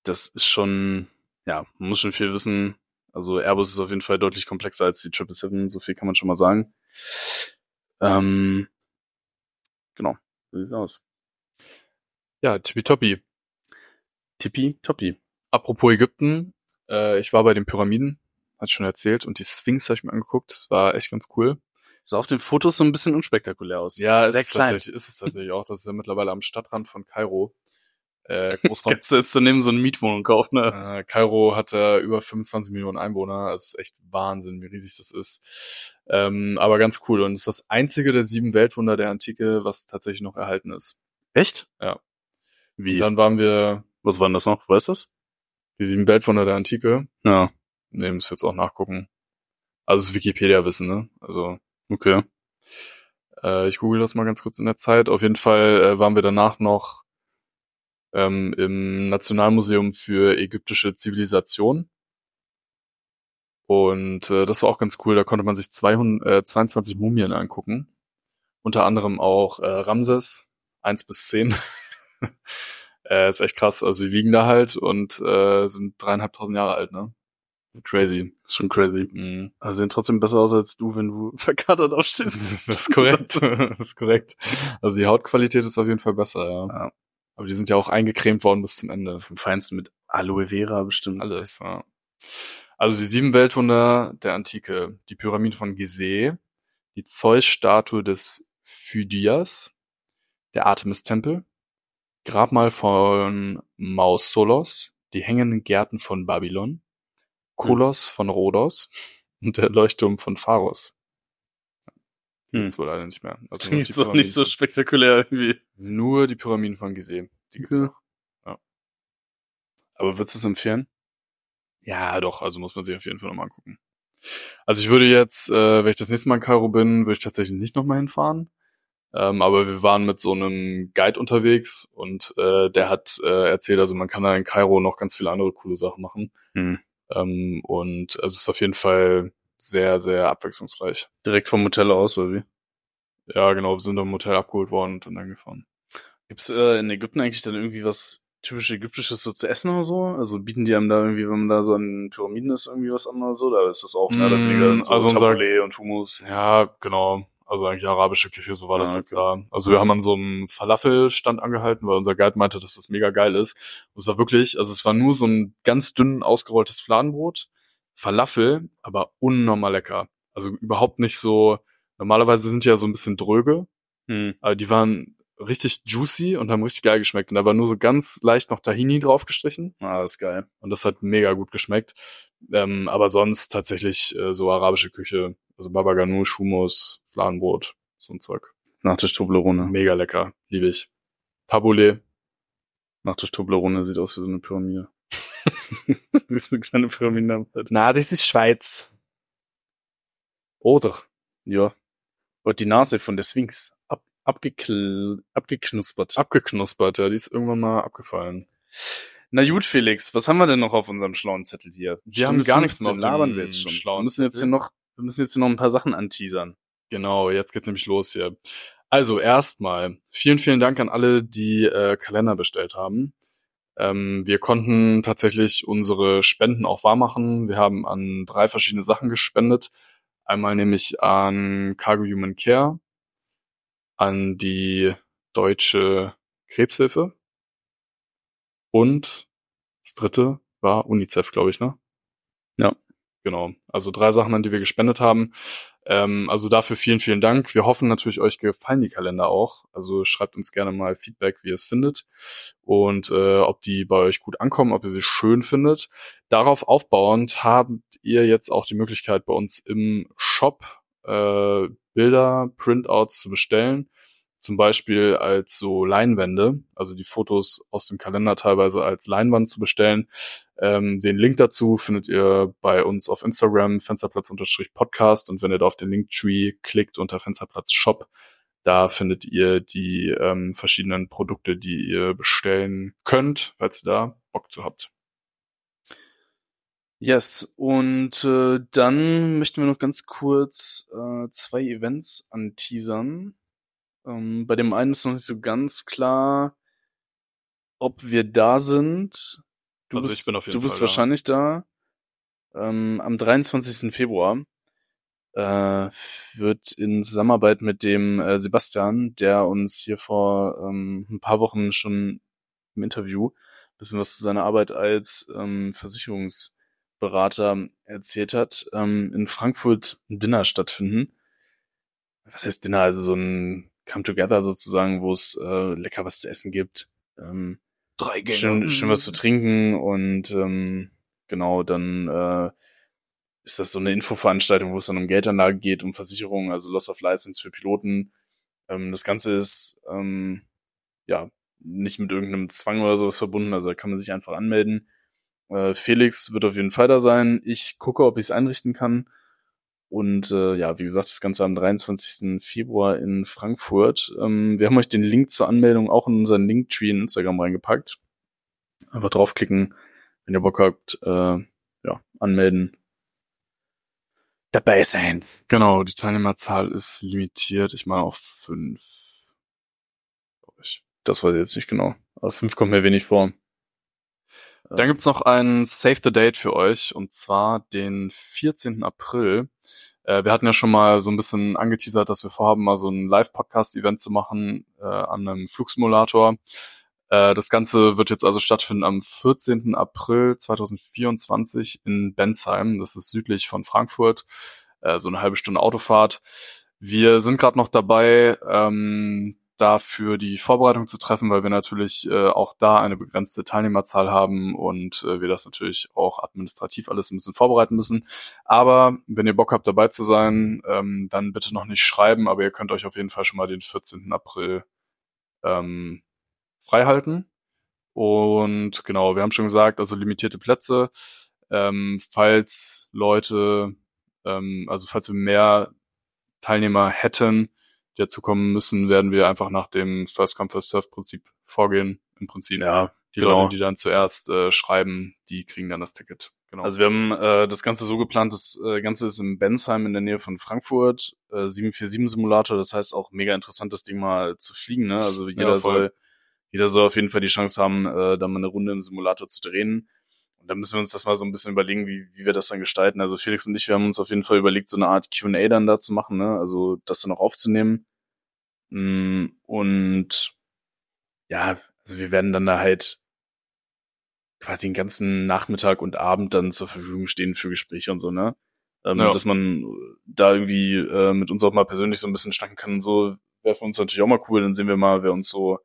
das ist schon, ja, man muss schon viel wissen. Also Airbus ist auf jeden Fall deutlich komplexer als die 777, so viel kann man schon mal sagen. Ähm, genau, so sieht's aus. Ja, tippitoppi. Tippitoppi. Apropos Ägypten, äh, ich war bei den Pyramiden hat schon erzählt, und die Sphinx habe ich mir angeguckt. Das war echt ganz cool. Sah auf den Fotos so ein bisschen unspektakulär aus. Ja, sehr ist klein. Tatsächlich, ist es tatsächlich auch. Das ist ja mittlerweile am Stadtrand von Kairo. Äh, [LAUGHS] Großraum. Kannst du jetzt daneben so eine Mietwohnung kaufen, ne? äh, Kairo hat äh, über 25 Millionen Einwohner. Das ist echt Wahnsinn, wie riesig das ist. Ähm, aber ganz cool. Und es ist das einzige der sieben Weltwunder der Antike, was tatsächlich noch erhalten ist. Echt? Ja. Wie? Und dann waren wir Was war denn das noch? Weißt du das? die sieben Weltwunder der Antike. Ja, Nee, muss jetzt auch nachgucken. Also Wikipedia-Wissen, ne? Also okay. Äh, ich google das mal ganz kurz in der Zeit. Auf jeden Fall äh, waren wir danach noch ähm, im Nationalmuseum für ägyptische Zivilisation. Und äh, das war auch ganz cool. Da konnte man sich 200, äh, 22 Mumien angucken. Unter anderem auch äh, Ramses 1 bis 10. [LAUGHS] äh, ist echt krass. Also die liegen da halt und äh, sind dreieinhalbtausend Jahre alt, ne? Crazy. ist schon crazy. Mhm. Also sehen trotzdem besser aus als du, wenn du [LAUGHS] verkatert aufstehst. [LAUGHS] Das ist korrekt. [LAUGHS] das ist korrekt. Also die Hautqualität ist auf jeden Fall besser, ja. Ja. Aber die sind ja auch eingecremt worden bis zum Ende. Vom Feinsten mit Aloe Vera bestimmt. Alles, ja. Also die sieben Weltwunder der Antike. Die Pyramide von Gizeh, die Zeus-Statue des Phidias, der Artemis-Tempel, Grabmal von Mausolos, die hängenden Gärten von Babylon, Kolos von Rhodos und der Leuchtturm von Pharos. Hm. gibt's wohl leider nicht mehr. Also Klingt die so nicht so spektakulär irgendwie. Nur die Pyramiden von Gizeh. Die gibt's Ja. noch. Aber würdest du es empfehlen? Ja, doch, also muss man sich auf jeden Fall nochmal angucken. Also ich würde jetzt, äh, wenn ich das nächste Mal in Kairo bin, würde ich tatsächlich nicht nochmal hinfahren. Ähm, aber wir waren mit so einem Guide unterwegs und äh, der hat äh, erzählt, also man kann da in Kairo noch ganz viele andere coole Sachen machen. Hm. Ähm, und also es ist auf jeden Fall sehr, sehr abwechslungsreich. Direkt vom Hotel aus, oder wie? Ja, genau, wir sind im Hotel abgeholt worden und dann angefahren. Gibt's äh, in Ägypten eigentlich dann irgendwie was typisch Ägyptisches so zu essen oder so? Also bieten die einem da irgendwie, wenn man da so an Pyramiden ist, irgendwie was an oder so? Da ist das auch mehr oder Mm, weniger so also unser- und Hummus. Ja, genau. Also eigentlich arabische Küche, so war das Ah, jetzt okay. da. Also wir haben an so einem Falafelstand angehalten, weil unser Guide meinte, dass das mega geil ist. Und es war wirklich, also es war nur so ein ganz dünn ausgerolltes Fladenbrot, Falafel, aber unnormal lecker. Also überhaupt nicht so, normalerweise sind die ja so ein bisschen dröge, Hm. aber die waren richtig juicy und haben richtig geil geschmeckt. Und da war nur so ganz leicht noch Tahini draufgestrichen. Ah, das ist geil. Und das hat mega gut geschmeckt. Ähm, aber sonst tatsächlich äh, so arabische Küche. Also Baba Ganoush, Hummus, Fladenbrot, so ein Zeug. Nachtisch Toblerone. Mega lecker. Liebe ich. Tabbouleh. Nachtisch Toblerone sieht aus wie so eine Pyramide. [LAUGHS] wie so eine kleine Pyramide. Na, das ist Schweiz. Oder? Ja. Und die Nase von der Sphinx. Ab, abgekl abgeknuspert. Abgeknuspert, ja. Die ist irgendwann mal abgefallen. Na gut, Felix, was haben wir denn noch auf unserem schlauen Zettel hier? Wir haben gar nichts mehr auf 15 labern wir jetzt schon. schlauen wir müssen jetzt hier noch, wir müssen jetzt noch ein paar Sachen anteasern. Genau, jetzt geht's nämlich los hier. Also erstmal, vielen, vielen Dank an alle, die äh, Kalender bestellt haben. Ähm, wir konnten tatsächlich unsere Spenden auch wahrmachen. Wir haben an drei verschiedene Sachen gespendet. Einmal nämlich an Cargo Human Care, an die Deutsche Krebshilfe und das dritte war UNICEF, glaube ich, ne? Ja. Genau. Also drei Sachen, an die wir gespendet haben. Ähm, also dafür vielen, vielen Dank. Wir hoffen natürlich, euch gefallen die Kalender auch. Also schreibt uns gerne mal Feedback, wie ihr es findet und äh, ob die bei euch gut ankommen, ob ihr sie schön findet. Darauf aufbauend habt ihr jetzt auch die Möglichkeit, bei uns im Shop äh, Bilder, Printouts zu bestellen zum Beispiel als so Leinwände, also die Fotos aus dem Kalender teilweise als Leinwand zu bestellen. Ähm, den Link dazu findet ihr bei uns auf Instagram, Fensterplatz-Podcast und wenn ihr da auf den Linktree klickt unter Fensterplatz Shop, da findet ihr die ähm, verschiedenen Produkte, die ihr bestellen könnt, falls ihr da Bock zu habt. Yes, und äh, dann möchten wir noch ganz kurz äh, zwei Events anteasern. Ähm, bei dem einen ist noch nicht so ganz klar, ob wir da sind. Du Also bist, ich bin auf jeden du bist Fall da. wahrscheinlich da. Ähm, am 23. Februar äh, wird in Zusammenarbeit mit dem äh, Sebastian, der uns hier vor ähm, ein paar Wochen schon im Interview ein bisschen was zu seiner Arbeit als ähm, Versicherungsberater erzählt hat, ähm, in Frankfurt ein Dinner stattfinden. Was heißt Dinner? Also so ein Come-Together sozusagen, wo es äh, lecker was zu essen gibt. Ähm, Drei schön, schön was zu trinken und ähm, genau, dann äh, ist das so eine Infoveranstaltung, wo es dann um Geldanlage geht, um Versicherungen, also Loss of License für Piloten. Ähm, das Ganze ist ähm, ja nicht mit irgendeinem Zwang oder sowas verbunden, also da kann man sich einfach anmelden. Äh, Felix wird auf jeden Fall da sein. Ich gucke, ob ich es einrichten kann. Und äh, ja, wie gesagt, das Ganze am 23. Februar in Frankfurt. Ähm, wir haben euch den Link zur Anmeldung auch in unseren Linktree in Instagram reingepackt. Einfach draufklicken, wenn ihr Bock habt, äh, ja, anmelden. Dabei sein. Genau, die Teilnehmerzahl ist limitiert, ich meine auf fünf. Das weiß ich jetzt nicht genau. Aber fünf kommt mir wenig vor. Dann gibt's noch ein Save the Date für euch und zwar den 14. April. Äh, wir hatten ja schon mal so ein bisschen angeteasert, dass wir vorhaben, mal so ein Live-Podcast-Event zu machen äh, an einem Flugsimulator. Äh, das Ganze wird jetzt also stattfinden am 14. April 2024 in Bensheim. Das ist südlich von Frankfurt. Äh, so eine halbe Stunde Autofahrt. Wir sind gerade noch dabei, ähm, dafür die Vorbereitung zu treffen, weil wir natürlich äh, auch da eine begrenzte Teilnehmerzahl haben und äh, wir das natürlich auch administrativ alles ein bisschen vorbereiten müssen. Aber wenn ihr Bock habt, dabei zu sein, ähm, dann bitte noch nicht schreiben, aber ihr könnt euch auf jeden Fall schon mal den 14. April ähm, freihalten. Und genau, wir haben schon gesagt, also limitierte Plätze. Ähm, falls Leute, ähm, also falls wir mehr Teilnehmer hätten, die dazukommen müssen, werden wir einfach nach dem First Come First Serve Prinzip vorgehen. Im Prinzip. Ja, Die genau. Leute, die dann zuerst äh, schreiben, die kriegen dann das Ticket. Genau. Also wir haben äh, das Ganze so geplant, das äh, Ganze ist in Bensheim in der Nähe von Frankfurt, äh, 747 Simulator, das heißt auch mega interessant, das Ding mal zu fliegen. Ne? Also jeder Ja, soll jeder soll auf jeden Fall die Chance haben, äh, da mal eine Runde im Simulator zu drehen. Und dann müssen wir uns das mal so ein bisschen überlegen, wie, wie wir das dann gestalten. Also Felix und ich, wir haben uns auf jeden Fall überlegt, so eine Art Q&A dann da zu machen, ne? also das dann auch aufzunehmen. Mm, Und ja, also wir werden dann da halt quasi den ganzen Nachmittag und Abend dann zur Verfügung stehen für Gespräche und so, ne? Ähm, Ja. Dass man da irgendwie äh, mit uns auch mal persönlich so ein bisschen schnacken kann und so, wäre für uns natürlich auch mal cool. Dann sehen wir mal, wer uns so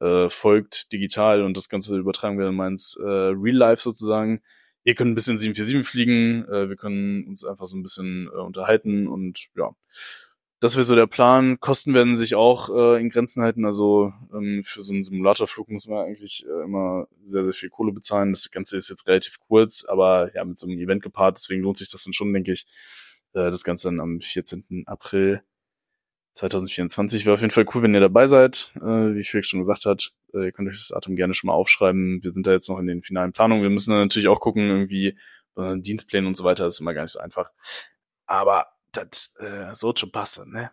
äh, folgt digital und das Ganze übertragen wir dann mal ins äh, Real Life sozusagen. Ihr könnt ein bisschen 747 fliegen, äh, wir können uns einfach so ein bisschen äh, unterhalten und ja, das wäre so der Plan. Kosten werden sich auch äh, in Grenzen halten. Also ähm, für so einen Simulatorflug muss man eigentlich äh, immer sehr, sehr viel Kohle bezahlen. Das Ganze ist jetzt relativ kurz, aber ja, mit so einem Event gepaart, deswegen lohnt sich das dann schon, denke ich. Äh, das Ganze dann am 14. April 2024 wäre auf jeden Fall cool, wenn ihr dabei seid. Äh, wie Felix schon gesagt hat, äh, ihr könnt euch das Datum gerne schon mal aufschreiben. Wir sind da jetzt noch in den finalen Planungen. Wir müssen dann natürlich auch gucken, irgendwie äh, Dienstpläne und so weiter. Das ist immer gar nicht so einfach. Aber das äh, soll schon passen, ne?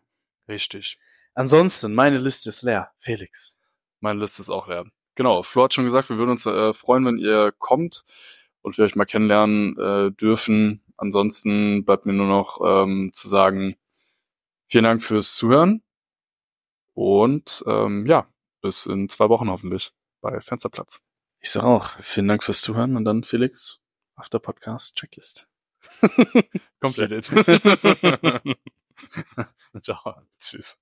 Richtig. Ansonsten, meine Liste ist leer. Felix. Meine Liste ist auch leer. Genau, Flo hat schon gesagt, wir würden uns äh, freuen, wenn ihr kommt und wir euch mal kennenlernen äh, dürfen. ansonsten bleibt mir nur noch ähm, zu sagen, vielen Dank fürs Zuhören und ähm, ja, bis in zwei Wochen hoffentlich bei Fensterplatz. Ich sage auch, vielen Dank fürs Zuhören und dann Felix, After Podcast Checklist. [LAUGHS] Komplett. [LAUGHS] Ciao. Tschüss.